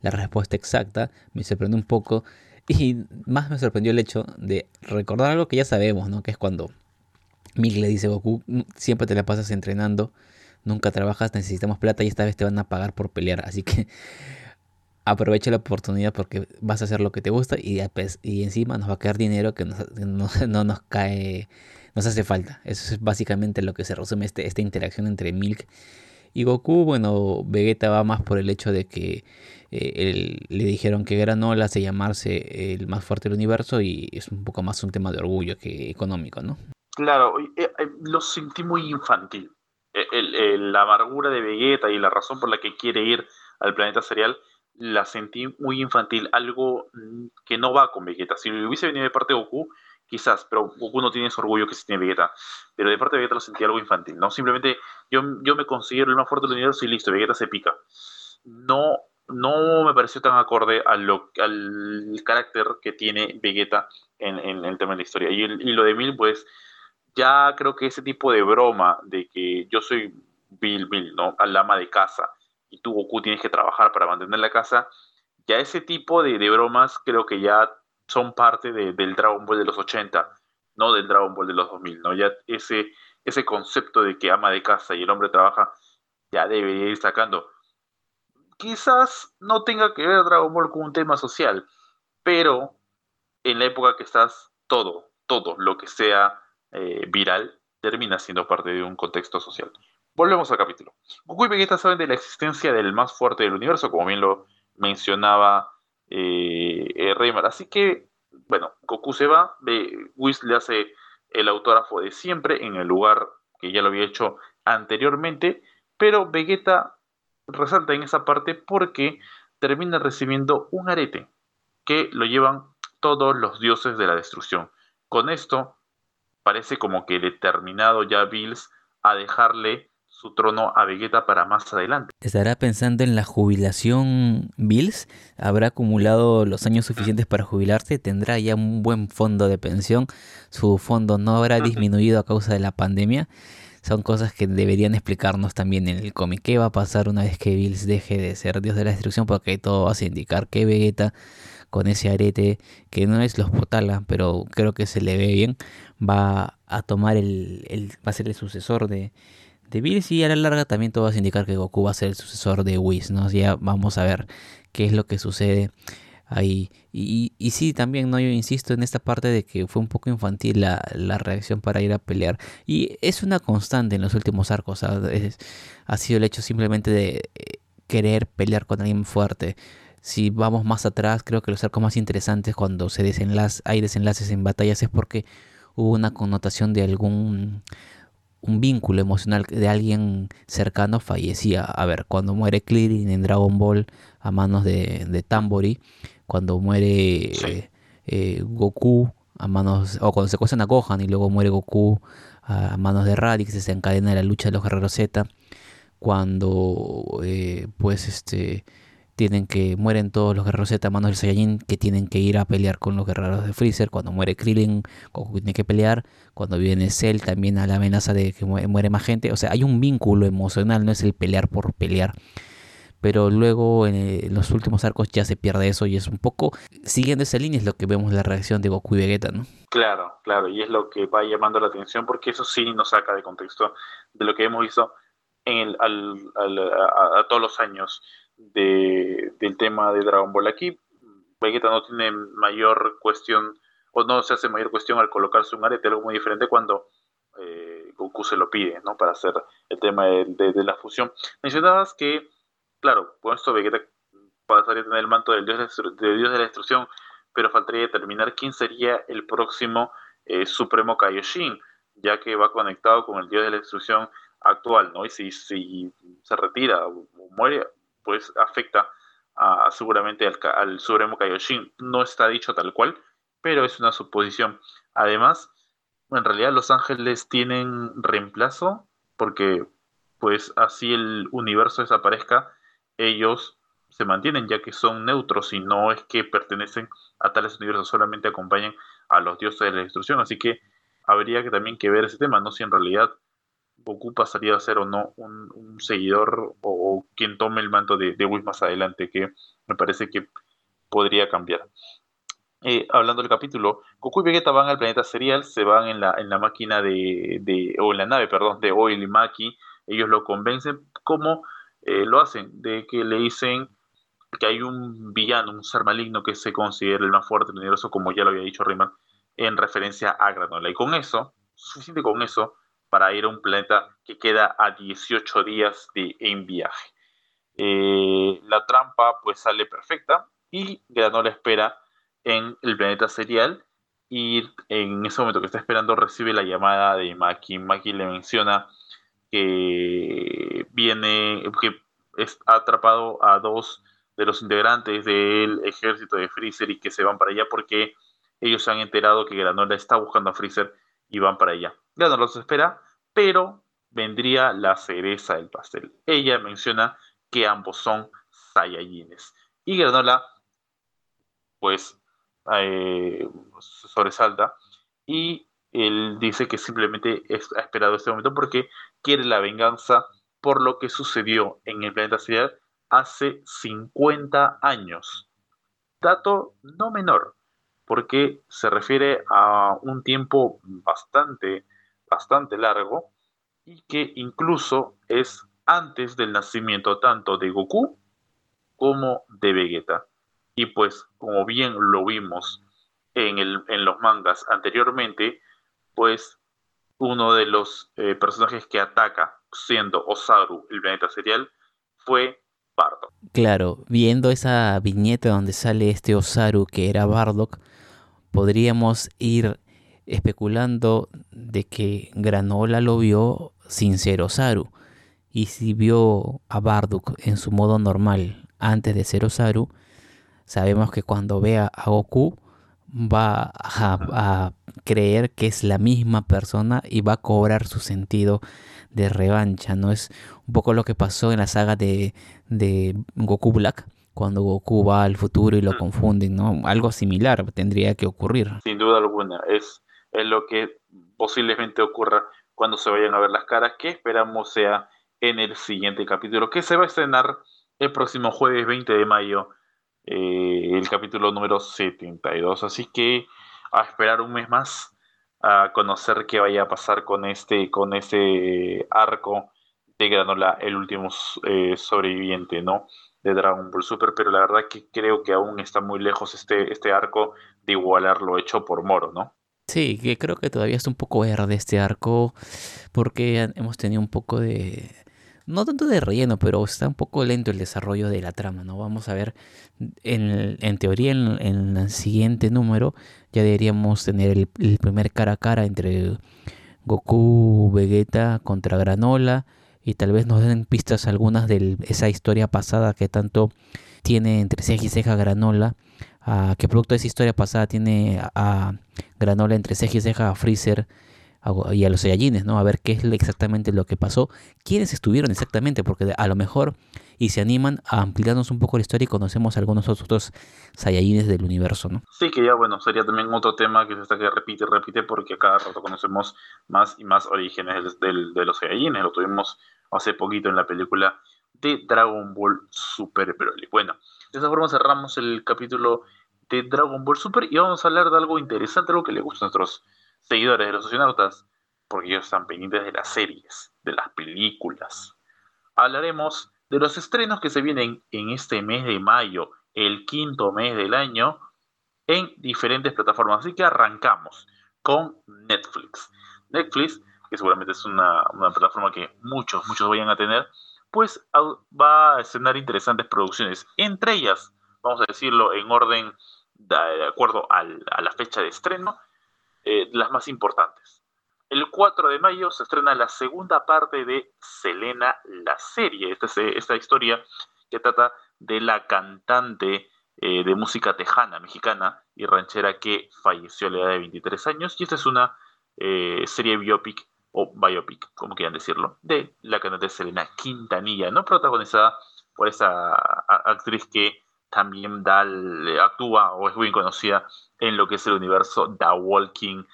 la respuesta exacta. Me sorprendió un poco y más me sorprendió el hecho de recordar algo que ya sabemos, ¿no? Que es cuando Milk le dice Goku, siempre te la pasas entrenando, nunca trabajas, necesitamos plata y esta vez te van a pagar por pelear. Así que aprovecha la oportunidad porque vas a hacer lo que te gusta y, y encima nos va a quedar dinero que no, nos cae, nos hace falta. Eso es básicamente lo que se resume este, esta interacción entre Milk y Goku. Bueno, Vegeta va más por el hecho de que eh, le dijeron que Granola hace llamarse el más fuerte del universo y es un poco más un tema de orgullo que económico, ¿no? Claro, eh, eh, lo sentí muy infantil. la amargura de Vegeta y la razón por la que quiere ir al planeta serial la sentí muy infantil, algo mm, que no va con Vegeta. Si hubiese venido de parte de Goku, quizás, pero Goku no tiene ese orgullo que sí tiene Vegeta. Pero de parte de Vegeta lo sentí algo infantil, ¿no? Simplemente yo, yo me considero el más fuerte del universo y listo, Vegeta se pica. No, no me pareció tan acorde a lo, al carácter que tiene Vegeta en, en, el tema de la historia. Y, y lo de Mil, pues, ya creo que ese tipo de broma de que yo soy Bill, Bill, ¿no? Al ama de casa y tú Goku tienes que trabajar para mantener la casa, ya ese tipo de, bromas creo que ya son parte del Dragon Ball de los 80, no del Dragon Ball de los 2000, ¿no? Ya ese, ese concepto de que ama de casa y el hombre trabaja ya debería ir sacando. Quizás no tenga que ver Dragon Ball con un tema social, pero en la época que estás, todo, todo lo que sea eh, viral termina siendo parte de un contexto social. Volvemos al capítulo. Goku y Vegeta saben de la existencia del más fuerte del universo, como bien lo mencionaba eh, eh Así que, bueno, Goku se va, Whis le hace el autógrafo de siempre en el lugar que ya lo había hecho anteriormente, pero Vegeta resalta en esa parte porque termina recibiendo un arete que lo llevan todos los dioses de la destrucción. Con esto parece como que determinado ya Bills a dejarle su trono a Vegeta para más adelante. ¿Estará pensando en la jubilación Bills? ¿Habrá acumulado los años suficientes para jubilarse? ¿Tendrá ya un buen fondo de pensión? ¿Su fondo no habrá disminuido a causa de la pandemia? Son cosas que deberían explicarnos también en el cómic. ¿Qué va a pasar una vez que Bills deje de ser Dios de la Destrucción? Porque todo va a indicar que Vegeta con ese arete que no es los Potala, pero creo que se le ve bien, va a tomar el, el va a ser el sucesor de, de Bills y a la larga también todo va a indicar que Goku va a ser el sucesor de Whis, ¿no? Ya vamos a ver qué es lo que sucede ahí. Y, sí, también, ¿no? Yo insisto en esta parte de que fue un poco infantil la, la reacción para ir a pelear. Y es una constante en los últimos arcos, ha sido el hecho simplemente de eh, querer pelear con alguien fuerte. Si vamos más atrás, creo que los arcos más interesantes cuando se desenlace, hay desenlaces en batallas es porque hubo una connotación de algún un vínculo emocional de alguien cercano fallecía. A ver, cuando muere Krillin en Dragon Ball a manos de, de Tambori, cuando muere eh, Goku a manos, o cuando se secuestran a Gohan y luego muere Goku a manos de Radix, se encadena la lucha de los guerreros Z, cuando eh, pues este tienen que mueren todos los guerreros Z a manos del Saiyajin que tienen que ir a pelear con los guerreros de Freezer. Cuando muere Krillin, Goku tiene que pelear. Cuando viene Cell, también a la amenaza de que muere más gente. O sea, hay un vínculo emocional, no es el pelear por pelear. Pero luego en, los últimos arcos ya se pierde eso y es un poco siguiendo esa línea es lo que vemos la reacción de Goku y Vegeta, ¿no? Claro, claro, y es lo que va llamando la atención porque eso sí nos saca de contexto de lo que hemos visto en el, a, todos los años del tema de Dragon Ball. Aquí Vegeta no tiene mayor cuestión, o no se hace mayor cuestión al colocarse un arete, algo muy diferente cuando eh, Goku se lo pide, ¿no? Para hacer el tema de, la fusión. Mencionabas que, claro, con esto Vegeta pasaría a tener el manto del dios de, dios de la destrucción, pero faltaría determinar quién sería el próximo eh, Supremo Kaioshin, ya que va conectado con el dios de la destrucción actual, ¿no? Y si, si se retira o muere, pues afecta a, seguramente al, al, Supremo Kaioshin. No está dicho tal cual, pero es una suposición. Además, en realidad los ángeles tienen reemplazo, porque pues así el universo desaparezca, ellos se mantienen ya que son neutros y no es que pertenecen a tales universos, solamente acompañan a los dioses de la destrucción. Así que habría que también que ver ese tema, no si en realidad Goku pasaría a ser o no un, seguidor o, quien tome el manto de, de más adelante, que me parece que podría cambiar. Eh, hablando del capítulo, Goku y Vegeta van al planeta Serial, se van en la, en la máquina de, de, o en la nave, perdón, de Oil y Maki, ellos lo convencen, como eh, lo hacen? De que le dicen que hay un villano, un ser maligno que se considera el más fuerte del universo, como ya lo había dicho Rayman, en referencia a Granola. Y con eso, suficiente con eso, para ir a un planeta que queda a 18 días de, en viaje. Eh, la trampa pues sale perfecta y Granola espera en el planeta serial y en ese momento que está esperando recibe la llamada de Maki. Maki le menciona que viene, que ha atrapado a dos de los integrantes del ejército de Freezer y que se van para allá porque ellos se han enterado que Granola está buscando a Freezer y van para allá. Granola los espera, pero vendría la cereza del pastel. Ella menciona que ambos son Saiyajines. Y Granola, pues, eh, sobresalta y él dice que simplemente ha esperado este momento porque quiere la venganza por lo que sucedió en el planeta Ciudad hace 50 años. Dato no menor, porque se refiere a un tiempo bastante, bastante largo y que incluso es antes del nacimiento tanto de Goku como de Vegeta. Y pues, como bien lo vimos en, el, en los mangas anteriormente, pues uno de los eh, personajes que ataca, siendo Osaru, el planeta serial, fue Bardock. Claro, viendo esa viñeta donde sale este Osaru que era Bardock, podríamos ir especulando de que Granola lo vio sin ser Osaru. Y si vio a Bardock en su modo normal antes de ser Osaru, sabemos que cuando vea a Goku va a, creer que es la misma persona y va a cobrar su sentido de revancha, ¿no? Es un poco lo que pasó en la saga de, de Goku Black, cuando Goku va al futuro y lo mm. confunden, ¿no? Algo similar tendría que ocurrir. Sin duda alguna, es, es lo que posiblemente ocurra cuando se vayan a ver las caras, que esperamos sea en el siguiente capítulo, que se va a estrenar el próximo jueves 20 de mayo eh, el capítulo número 72. Así que a esperar un mes más a conocer qué vaya a pasar con este, con este arco de Granola, el último eh, sobreviviente, ¿no? De Dragon Ball Super, pero la verdad que creo que aún está muy lejos este, este arco de igualar lo hecho por Moro, ¿no? Sí, que creo que todavía está un poco verde este arco, porque hemos tenido un poco de, no tanto de relleno, pero está un poco lento el desarrollo de la trama, ¿no? Vamos a ver, en, en teoría, en, el siguiente número ya deberíamos tener el, primer cara a cara entre Goku, Vegeta contra Granola y tal vez nos den pistas algunas de esa historia pasada que tanto tiene entre ceja y ceja Granola, a, que producto de esa historia pasada tiene a, Granola entre ceja y ceja a Freezer y a los Saiyajines, ¿no? A ver qué es exactamente lo que pasó, quiénes estuvieron exactamente, porque a lo mejor y se animan a ampliarnos un poco la historia y conocemos algunos otros Saiyajines del universo, ¿no? Sí, que ya bueno, sería también otro tema que se está que repite y repite porque cada rato conocemos más y más orígenes de los Saiyajines, lo tuvimos hace poquito en la película de Dragon Ball Super Broly. Bueno, de esa forma cerramos el capítulo de Dragon Ball Super y vamos a hablar de algo interesante, algo que le gusta a nuestros seguidores de los socionautas, porque ellos están pendientes de las series, de las películas. hablaremos de los estrenos que se vienen en este mes de mayo, el quinto mes del año, en diferentes plataformas. Así que arrancamos con Netflix. Netflix, que seguramente es una, plataforma que muchos, muchos vayan a tener, pues va a estrenar interesantes producciones. Entre ellas, vamos a decirlo en orden de acuerdo a la fecha de estreno, eh, las más importantes. El 4 de mayo se estrena la segunda parte de Selena, la serie. Esta, esta historia que trata de la cantante eh, de música tejana, mexicana y ranchera que falleció a la edad de 23 años. Y esta es una eh, serie biopic o biopic, como quieran decirlo, de la cantante Selena Quintanilla, no protagonizada por esa actriz que también da, actúa o es muy conocida en lo que es el universo The Walking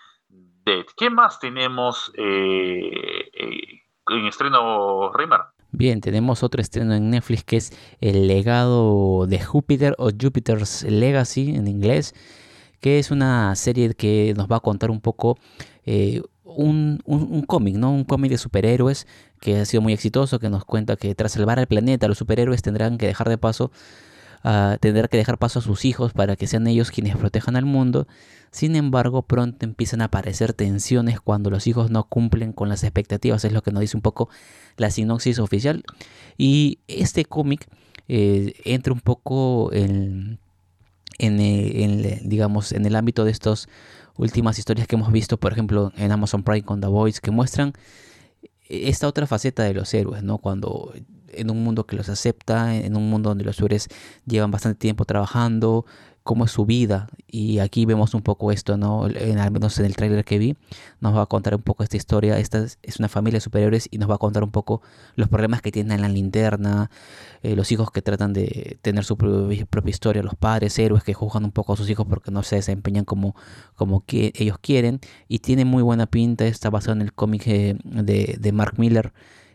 Dead. ¿Qué más tenemos eh, eh, en estreno, Reimer? Bien, tenemos otro estreno en Netflix que es El legado de Júpiter o Jupiter's Legacy en inglés, que es una serie que nos va a contar un poco eh, un, un, cómic, ¿no? Un cómic de superhéroes que ha sido muy exitoso, que nos cuenta que tras salvar al planeta los superhéroes tendrán que dejar de paso tendrá que dejar paso a sus hijos para que sean ellos quienes protejan al mundo. Sin embargo, pronto empiezan a aparecer tensiones cuando los hijos no cumplen con las expectativas, es lo que nos dice un poco la sinopsis oficial. Y este cómic eh, entra un poco en, en, digamos, en el ámbito de estas últimas historias que hemos visto, por ejemplo, en Amazon Prime con The Voice, que muestran esta otra faceta de los héroes, ¿no? Cuando en un mundo que los acepta, en un mundo donde los héroes llevan bastante tiempo trabajando, cómo es su vida. Y aquí vemos un poco esto, ¿no? En, al menos en el tráiler que vi, nos va a contar un poco esta historia. Esta es una familia de superiores y nos va a contar un poco los problemas que tienen en la linterna, eh, los hijos que tratan de tener su propia historia, los padres, héroes que juzgan un poco a sus hijos porque no se desempeñan como, como que ellos quieren. Y tiene muy buena pinta, está basado en el cómic eh, de, de Mark Miller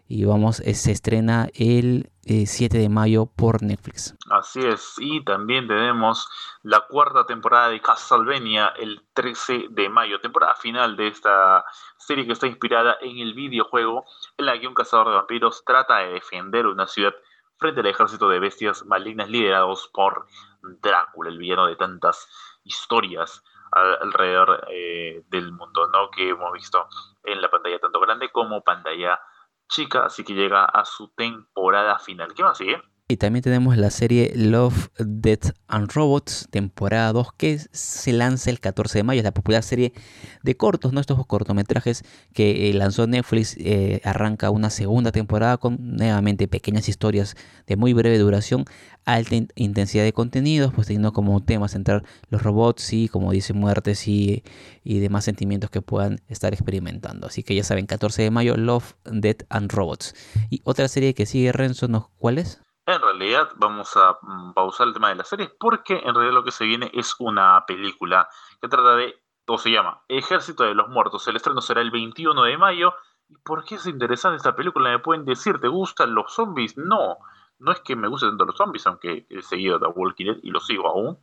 y vamos, eh, se estrena el 7 eh, de mayo por Netflix. Así es, y también tenemos la cuarta temporada de Castlevania el 13 de mayo, temporada final de esta serie que está inspirada en el videojuego en la que un cazador de vampiros trata de defender una ciudad frente al ejército de bestias malignas liderados por Drácula, el villano de tantas historias alrededor eh, del mundo, ¿no? Que hemos visto en la pantalla tanto grande como pantalla chica, así que llega a su temporada final. ¿Qué más sigue? Y también tenemos la serie Love, Death and Robots, temporada 2, que se lanza el 14 de mayo. Es la popular serie de cortos, ¿no? Estos cortometrajes que eh, lanzó Netflix. Eh, arranca una segunda temporada con nuevamente pequeñas historias de muy breve duración, alta intensidad de contenidos, pues teniendo como tema central los robots y, como dice, muertes y, y demás sentimientos que puedan estar experimentando. Así que ya saben, 14 de mayo, Love, Death and Robots. Y otra serie que sigue Renzo, ¿no? ¿cuál es? En realidad vamos a mm, pausar el tema de la serie porque en realidad lo que se viene es una película que trata de, o se llama Ejército de los Muertos. El estreno será el 21 de mayo. ¿Y por qué es interesante esta película? Me pueden decir, ¿te gustan los zombies? No, no es que me gusten tanto los zombies, aunque he seguido The Walking Dead y lo sigo aún,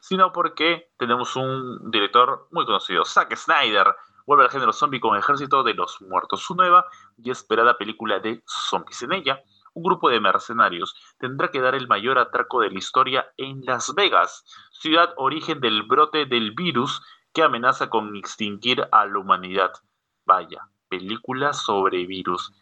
sino porque tenemos un director muy conocido, Zack Snyder. Vuelve al género zombie con Ejército de los Muertos, su nueva y esperada película de zombies. En ella un grupo de mercenarios tendrá que dar el mayor atraco de la historia en Las Vegas, ciudad origen del brote del virus que amenaza con extinguir a la humanidad. Vaya, película sobre virus.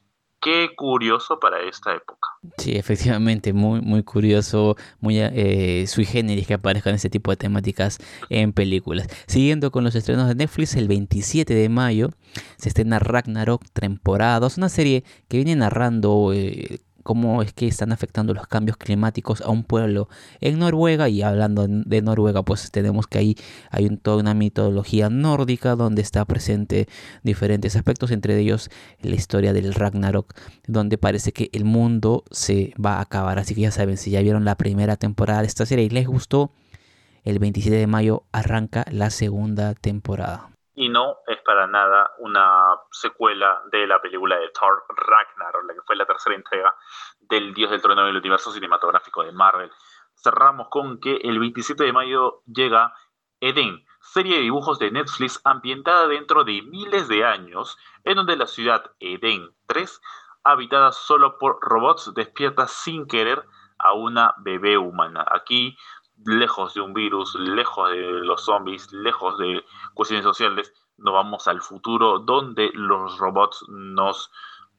Qué curioso para esta época. Sí, efectivamente, muy, muy curioso, muy eh, sui generis que aparezcan ese tipo de temáticas en películas. Siguiendo con los estrenos de Netflix, el 27 de mayo se estrena Ragnarok temporada 2, una serie que viene narrando eh, cómo es que están afectando los cambios climáticos a un pueblo en Noruega. Y hablando de Noruega pues tenemos que ahí hay toda una mitología nórdica donde está presente diferentes aspectos entre ellos la historia del Ragnarok donde parece que el mundo se va a acabar. Así que ya saben si ya vieron la primera temporada de esta serie y les gustó el 27 de mayo arranca la segunda temporada y no es para nada una secuela de la película de Thor Ragnarok, la que fue la tercera entrega del Dios del Trono del universo cinematográfico de Marvel. Cerramos con que el 27 de mayo llega Eden, serie de dibujos de Netflix ambientada dentro de miles de años, en donde la ciudad Eden 3 habitada solo por robots, despierta sin querer a una bebé humana. Aquí, lejos de un virus, lejos de los zombies, lejos de cuestiones sociales, nos vamos al futuro donde los robots nos,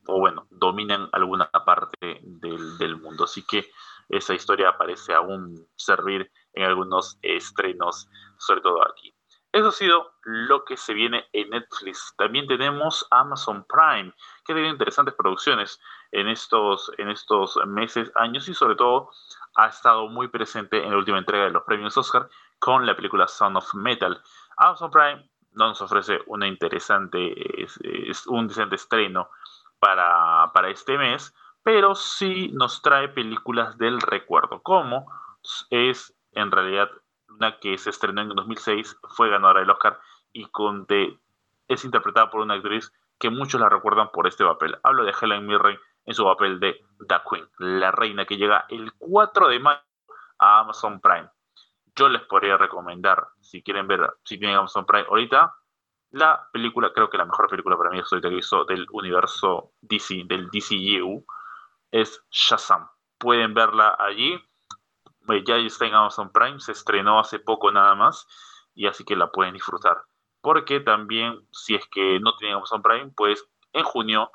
o bueno, dominan alguna parte del, del mundo. Así que esa historia parece aún servir en algunos estrenos, sobre todo aquí. Eso ha sido lo que se viene en Netflix. También tenemos Amazon Prime, que tiene interesantes producciones en estos, en estos meses, años y sobre todo ha estado muy presente en la última entrega de los premios Oscar con la película Son of Metal. Amazon Prime nos ofrece una interesante, es, un decente estreno para, para este mes, pero sí nos trae películas del recuerdo, como es en realidad una que se estrenó en 2006, fue ganadora del Oscar y es interpretada por una actriz que muchos la recuerdan por este papel. Hablo de Helen Mirren en su papel de The Queen, la reina que llega el 4 de mayo a Amazon Prime. Yo les podría recomendar, si quieren ver, si tienen Amazon Prime ahorita, la película, creo que la mejor película para mí es ahorita que hizo del universo DC, del DCU, es Shazam. Pueden verla allí eh, ya está en Amazon Prime, se estrenó hace poco nada más y así que la pueden disfrutar. Porque también, si es que no tienen Amazon Prime, pues en junio,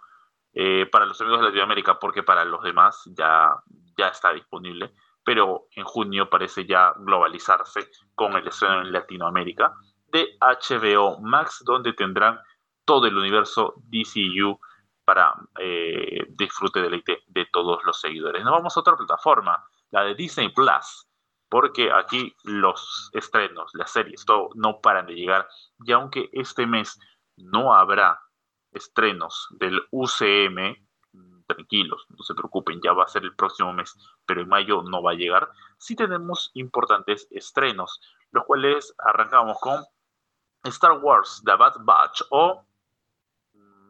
eh, para los amigos de Latinoamérica, porque para los demás ya, ya está disponible, pero en junio parece ya globalizarse con el estreno en Latinoamérica de HBO Max, donde tendrán todo el universo DCU para eh, disfrute deleite de todos los seguidores. Nos vamos a otra plataforma la de Disney Plus, porque aquí los estrenos, las series, todo no paran de llegar. Y aunque este mes no habrá estrenos del UCM, tranquilos, no se preocupen, ya va a ser el próximo mes, pero en mayo no va a llegar. Sí tenemos importantes estrenos, los cuales arrancamos con Star Wars The Bad Batch o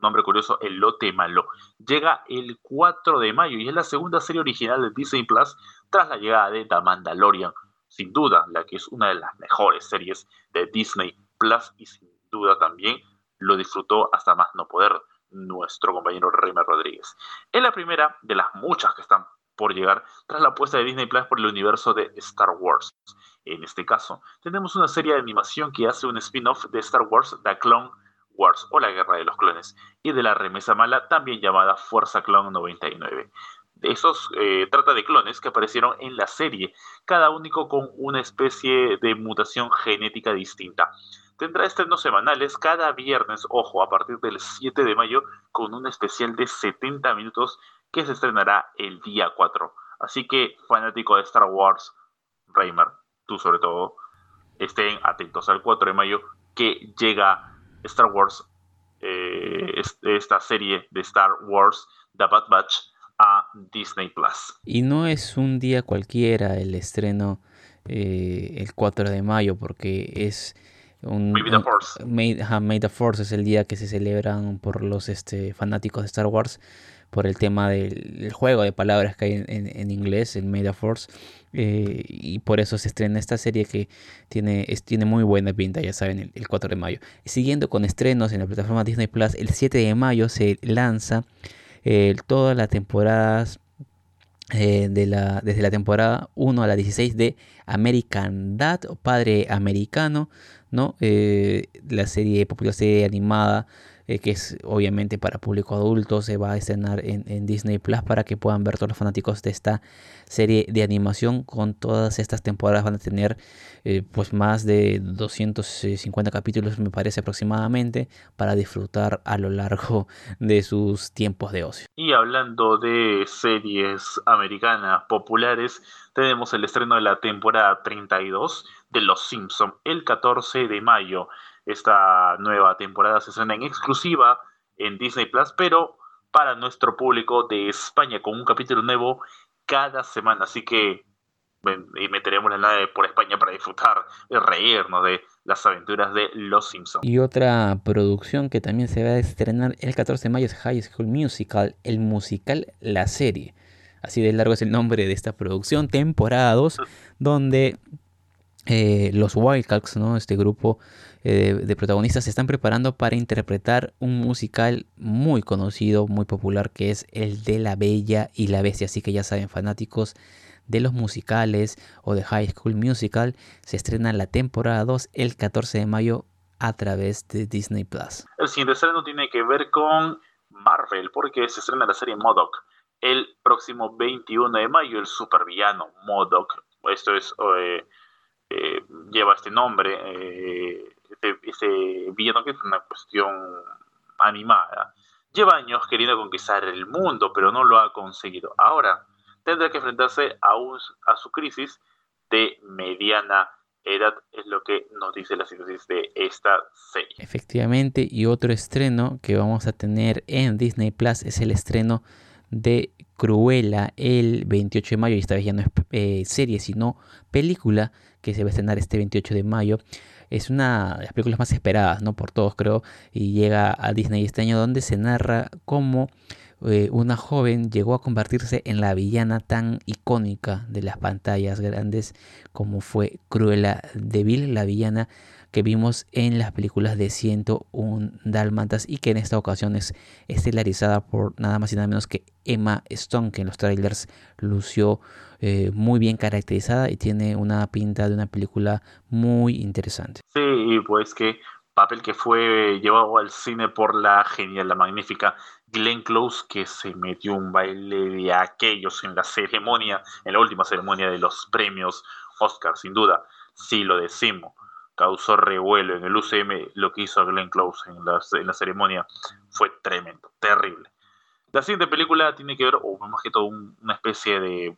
nombre curioso, El Lote Malo. Llega el 4 de mayo y es la segunda serie original de Disney Plus tras la llegada de The Mandalorian. Sin duda, la que es una de las mejores series de Disney Plus y sin duda también lo disfrutó hasta más no poder nuestro compañero Reimer Rodríguez. Es la primera de las muchas que están por llegar tras la apuesta de Disney Plus por el universo de Star Wars. En este caso, tenemos una serie de animación que hace un spin-off de Star Wars, The Clone Wars o la Guerra de los Clones, y de la remesa mala, también llamada Fuerza Clone 99. Esos eh, trata de clones que aparecieron en la serie, cada único con una especie de mutación genética distinta. Tendrá estrenos semanales cada viernes, ojo, a partir del 7 de mayo, con un especial de 70 minutos que se estrenará el día 4. Así que, fanático de Star Wars, Reimer, tú sobre todo, estén atentos al 4 de mayo que llega Star Wars, eh, esta serie de Star Wars, The Bad Batch, a Disney Plus. Y no es un día cualquiera el estreno eh, el 4 de mayo, porque es un, Maybe the Force. May, the Force es el día que se celebran por los este, fanáticos de Star Wars por el tema del juego de palabras que hay en, inglés, el May the Force. Eh, y por eso se estrena esta serie que tiene, tiene muy buena pinta, ya saben, el, 4 de mayo. Siguiendo con estrenos en la plataforma Disney Plus, el 7 de mayo se lanza eh, todas las temporadas eh, de la, desde la temporada 1 a la 16 de American Dad o Padre Americano, ¿no? la serie popular serie animada eh, que es obviamente para público adulto, se va a estrenar en, Disney Plus para que puedan ver todos los fanáticos de esta serie de animación. Con todas estas temporadas van a tener eh, pues más de 250 capítulos, me parece aproximadamente, para disfrutar a lo largo de sus tiempos de ocio. Y hablando de series americanas populares, tenemos el estreno de la temporada 32 de Los Simpson el 14 de mayo. Esta nueva temporada se estrena en exclusiva en Disney Plus, pero para nuestro público de España con un capítulo nuevo cada semana. Así que meteremos la nave por España para disfrutar y reírnos de las aventuras de Los Simpsons. Y otra producción que también se va a estrenar el 14 de mayo es High School Musical, el musical La Serie. Así de largo es el nombre de esta producción, temporada 2, donde eh, los Wildcats, ¿no? este grupo eh, de protagonistas, se están preparando para interpretar un musical muy conocido, muy popular, que es el de La Bella y la Bestia. Así que ya saben, fanáticos de los musicales o de High School Musical, se estrena la temporada 2 el 14 de mayo a través de Disney Plus. El siguiente estreno tiene que ver con Marvel, porque se estrena la serie Modoc el próximo 21 de mayo, el supervillano Modoc. Esto es. Eh, eh, lleva este nombre, eh, este, este, villano que es una cuestión animada. Lleva años queriendo conquistar el mundo, pero no lo ha conseguido. Ahora tendrá que enfrentarse a, a su crisis de mediana edad, es lo que nos dice la sinopsis de esta serie. Efectivamente, y otro estreno que vamos a tener en Disney Plus es el estreno de Cruella el 28 de mayo, y esta vez ya no es eh, serie, sino película que se va a estrenar este 28 de mayo. Es una de las películas más esperadas, ¿no? Por todos, creo, y llega a Disney este año, donde se narra cómo eh, una joven llegó a convertirse en la villana tan icónica de las pantallas grandes como fue Cruella de Vil, la villana que vimos en las películas de 101 Dálmatas y que en esta ocasión es estelarizada por nada más y nada menos que Emma Stone, que en los trailers lució eh, muy bien caracterizada y tiene una pinta de una película muy interesante. Sí, pues que papel que fue llevado al cine por la genial, la magnífica Glenn Close, que se metió un baile de aquellos en la ceremonia, en la última ceremonia de los premios Oscar, sin duda, sí lo decimos causó revuelo en el UCM, lo que hizo Glenn Close en la, en la ceremonia fue tremendo, terrible. La siguiente película tiene que ver, o más que todo, una especie de,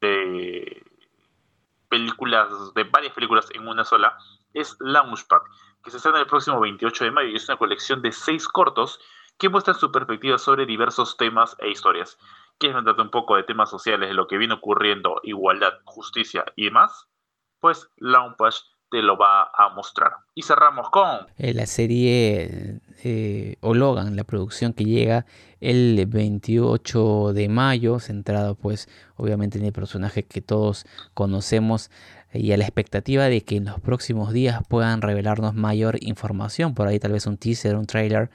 de películas, de varias películas en una sola, es Launchpad, que se estrena el próximo 28 de mayo y es una colección de seis cortos que muestran su perspectiva sobre diversos temas e historias. ¿Quieres tratar un poco de temas sociales, de lo que viene ocurriendo, igualdad, justicia y demás? Pues Launchpad te lo va a mostrar. Y cerramos con... Eh, la serie eh, o Logan, la producción que llega el 28 de mayo, centrado pues obviamente en el personaje que todos conocemos y a la expectativa de que en los próximos días puedan revelarnos mayor información, por ahí tal vez un teaser, un trailer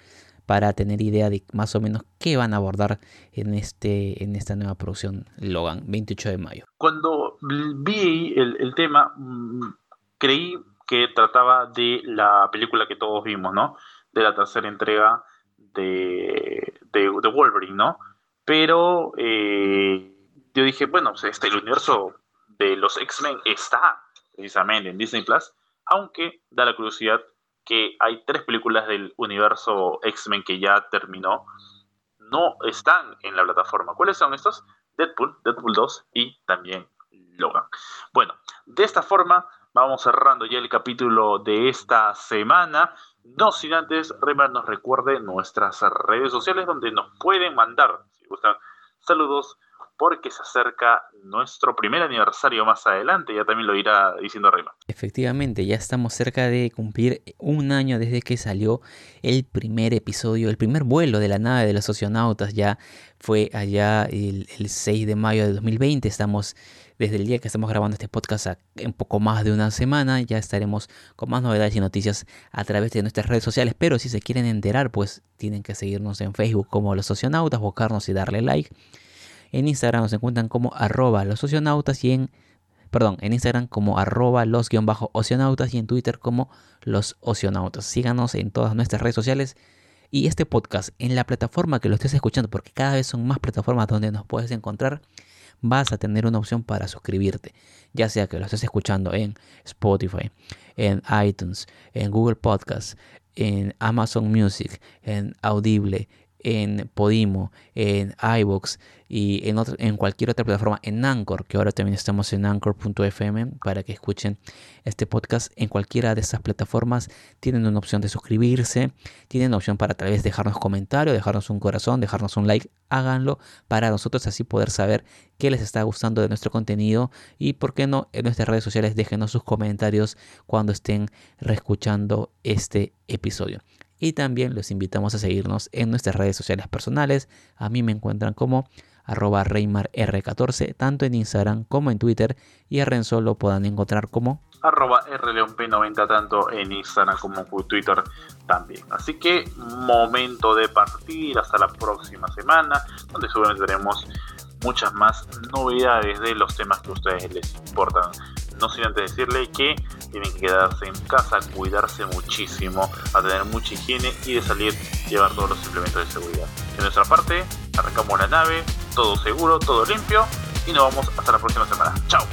para tener idea de más o menos qué van a abordar en, este, en esta nueva producción Logan, 28 de mayo. Cuando vi el, el tema, mm, creí que trataba de la película que todos vimos, ¿no? De la tercera entrega de, de, Wolverine, ¿no? Pero eh, yo dije, bueno, pues, este, el universo de los X-Men está precisamente en Disney Plus, aunque da la curiosidad que hay tres películas del universo X-Men que ya terminó, no están en la plataforma. ¿Cuáles son estos? Deadpool, Deadpool 2 y también Logan. Bueno, de esta forma vamos cerrando ya el capítulo de esta semana. No sin antes, Remar nos recuerde nuestras redes sociales donde nos pueden mandar, si gustan, saludos, porque se acerca nuestro primer aniversario más adelante, ya también lo irá diciendo Remar. Efectivamente, ya estamos cerca de cumplir un año desde que salió el primer episodio, el primer vuelo de la nave de los oceanautas, ya fue allá el, el 6 de mayo de 2020, estamos desde el día que estamos grabando este podcast en poco más de una semana. Ya estaremos con más novedades y noticias a través de nuestras redes sociales. Pero si se quieren enterar, pues tienen que seguirnos en Facebook como Los Socionautas, buscarnos y darle like. En Instagram nos encuentran como arroba los socionautas y en perdón, en Instagram como arroba los guion bajo oceanautas y en Twitter como los oceanautas. Síganos en todas nuestras redes sociales y este podcast en la plataforma que lo estés escuchando, porque cada vez son más plataformas donde nos puedes encontrar vas a tener una opción para suscribirte, ya sea que lo estés escuchando en Spotify, en iTunes, en Google Podcasts, en Amazon Music, en Audible, en Podimo, en iVoox y en, cualquier otra plataforma, en Anchor, que ahora también estamos en anchor.fm para que escuchen este podcast en cualquiera de estas plataformas. Tienen una opción de suscribirse, tienen una opción para tal vez dejarnos comentarios, dejarnos un corazón, dejarnos un like. Háganlo para nosotros así poder saber qué les está gustando de nuestro contenido y, por qué no, en nuestras redes sociales déjenos sus comentarios cuando estén reescuchando este episodio. Y también los invitamos a seguirnos en nuestras redes sociales personales. A mí me encuentran como arroba ReymarR14, tanto en Instagram como en Twitter. Y a Renzo lo puedan encontrar como arroba rleonp90 tanto en Instagram como en Twitter también. Así que momento de partir hasta la próxima semana, donde seguramente tenemos muchas más novedades de los temas que a ustedes les importan. No sin antes decirle que tienen que quedarse en casa, cuidarse muchísimo, a tener mucha higiene y de salir llevar todos los implementos de seguridad. De nuestra parte, arrancamos la nave, todo seguro, todo limpio y nos vamos hasta la próxima semana. Chao.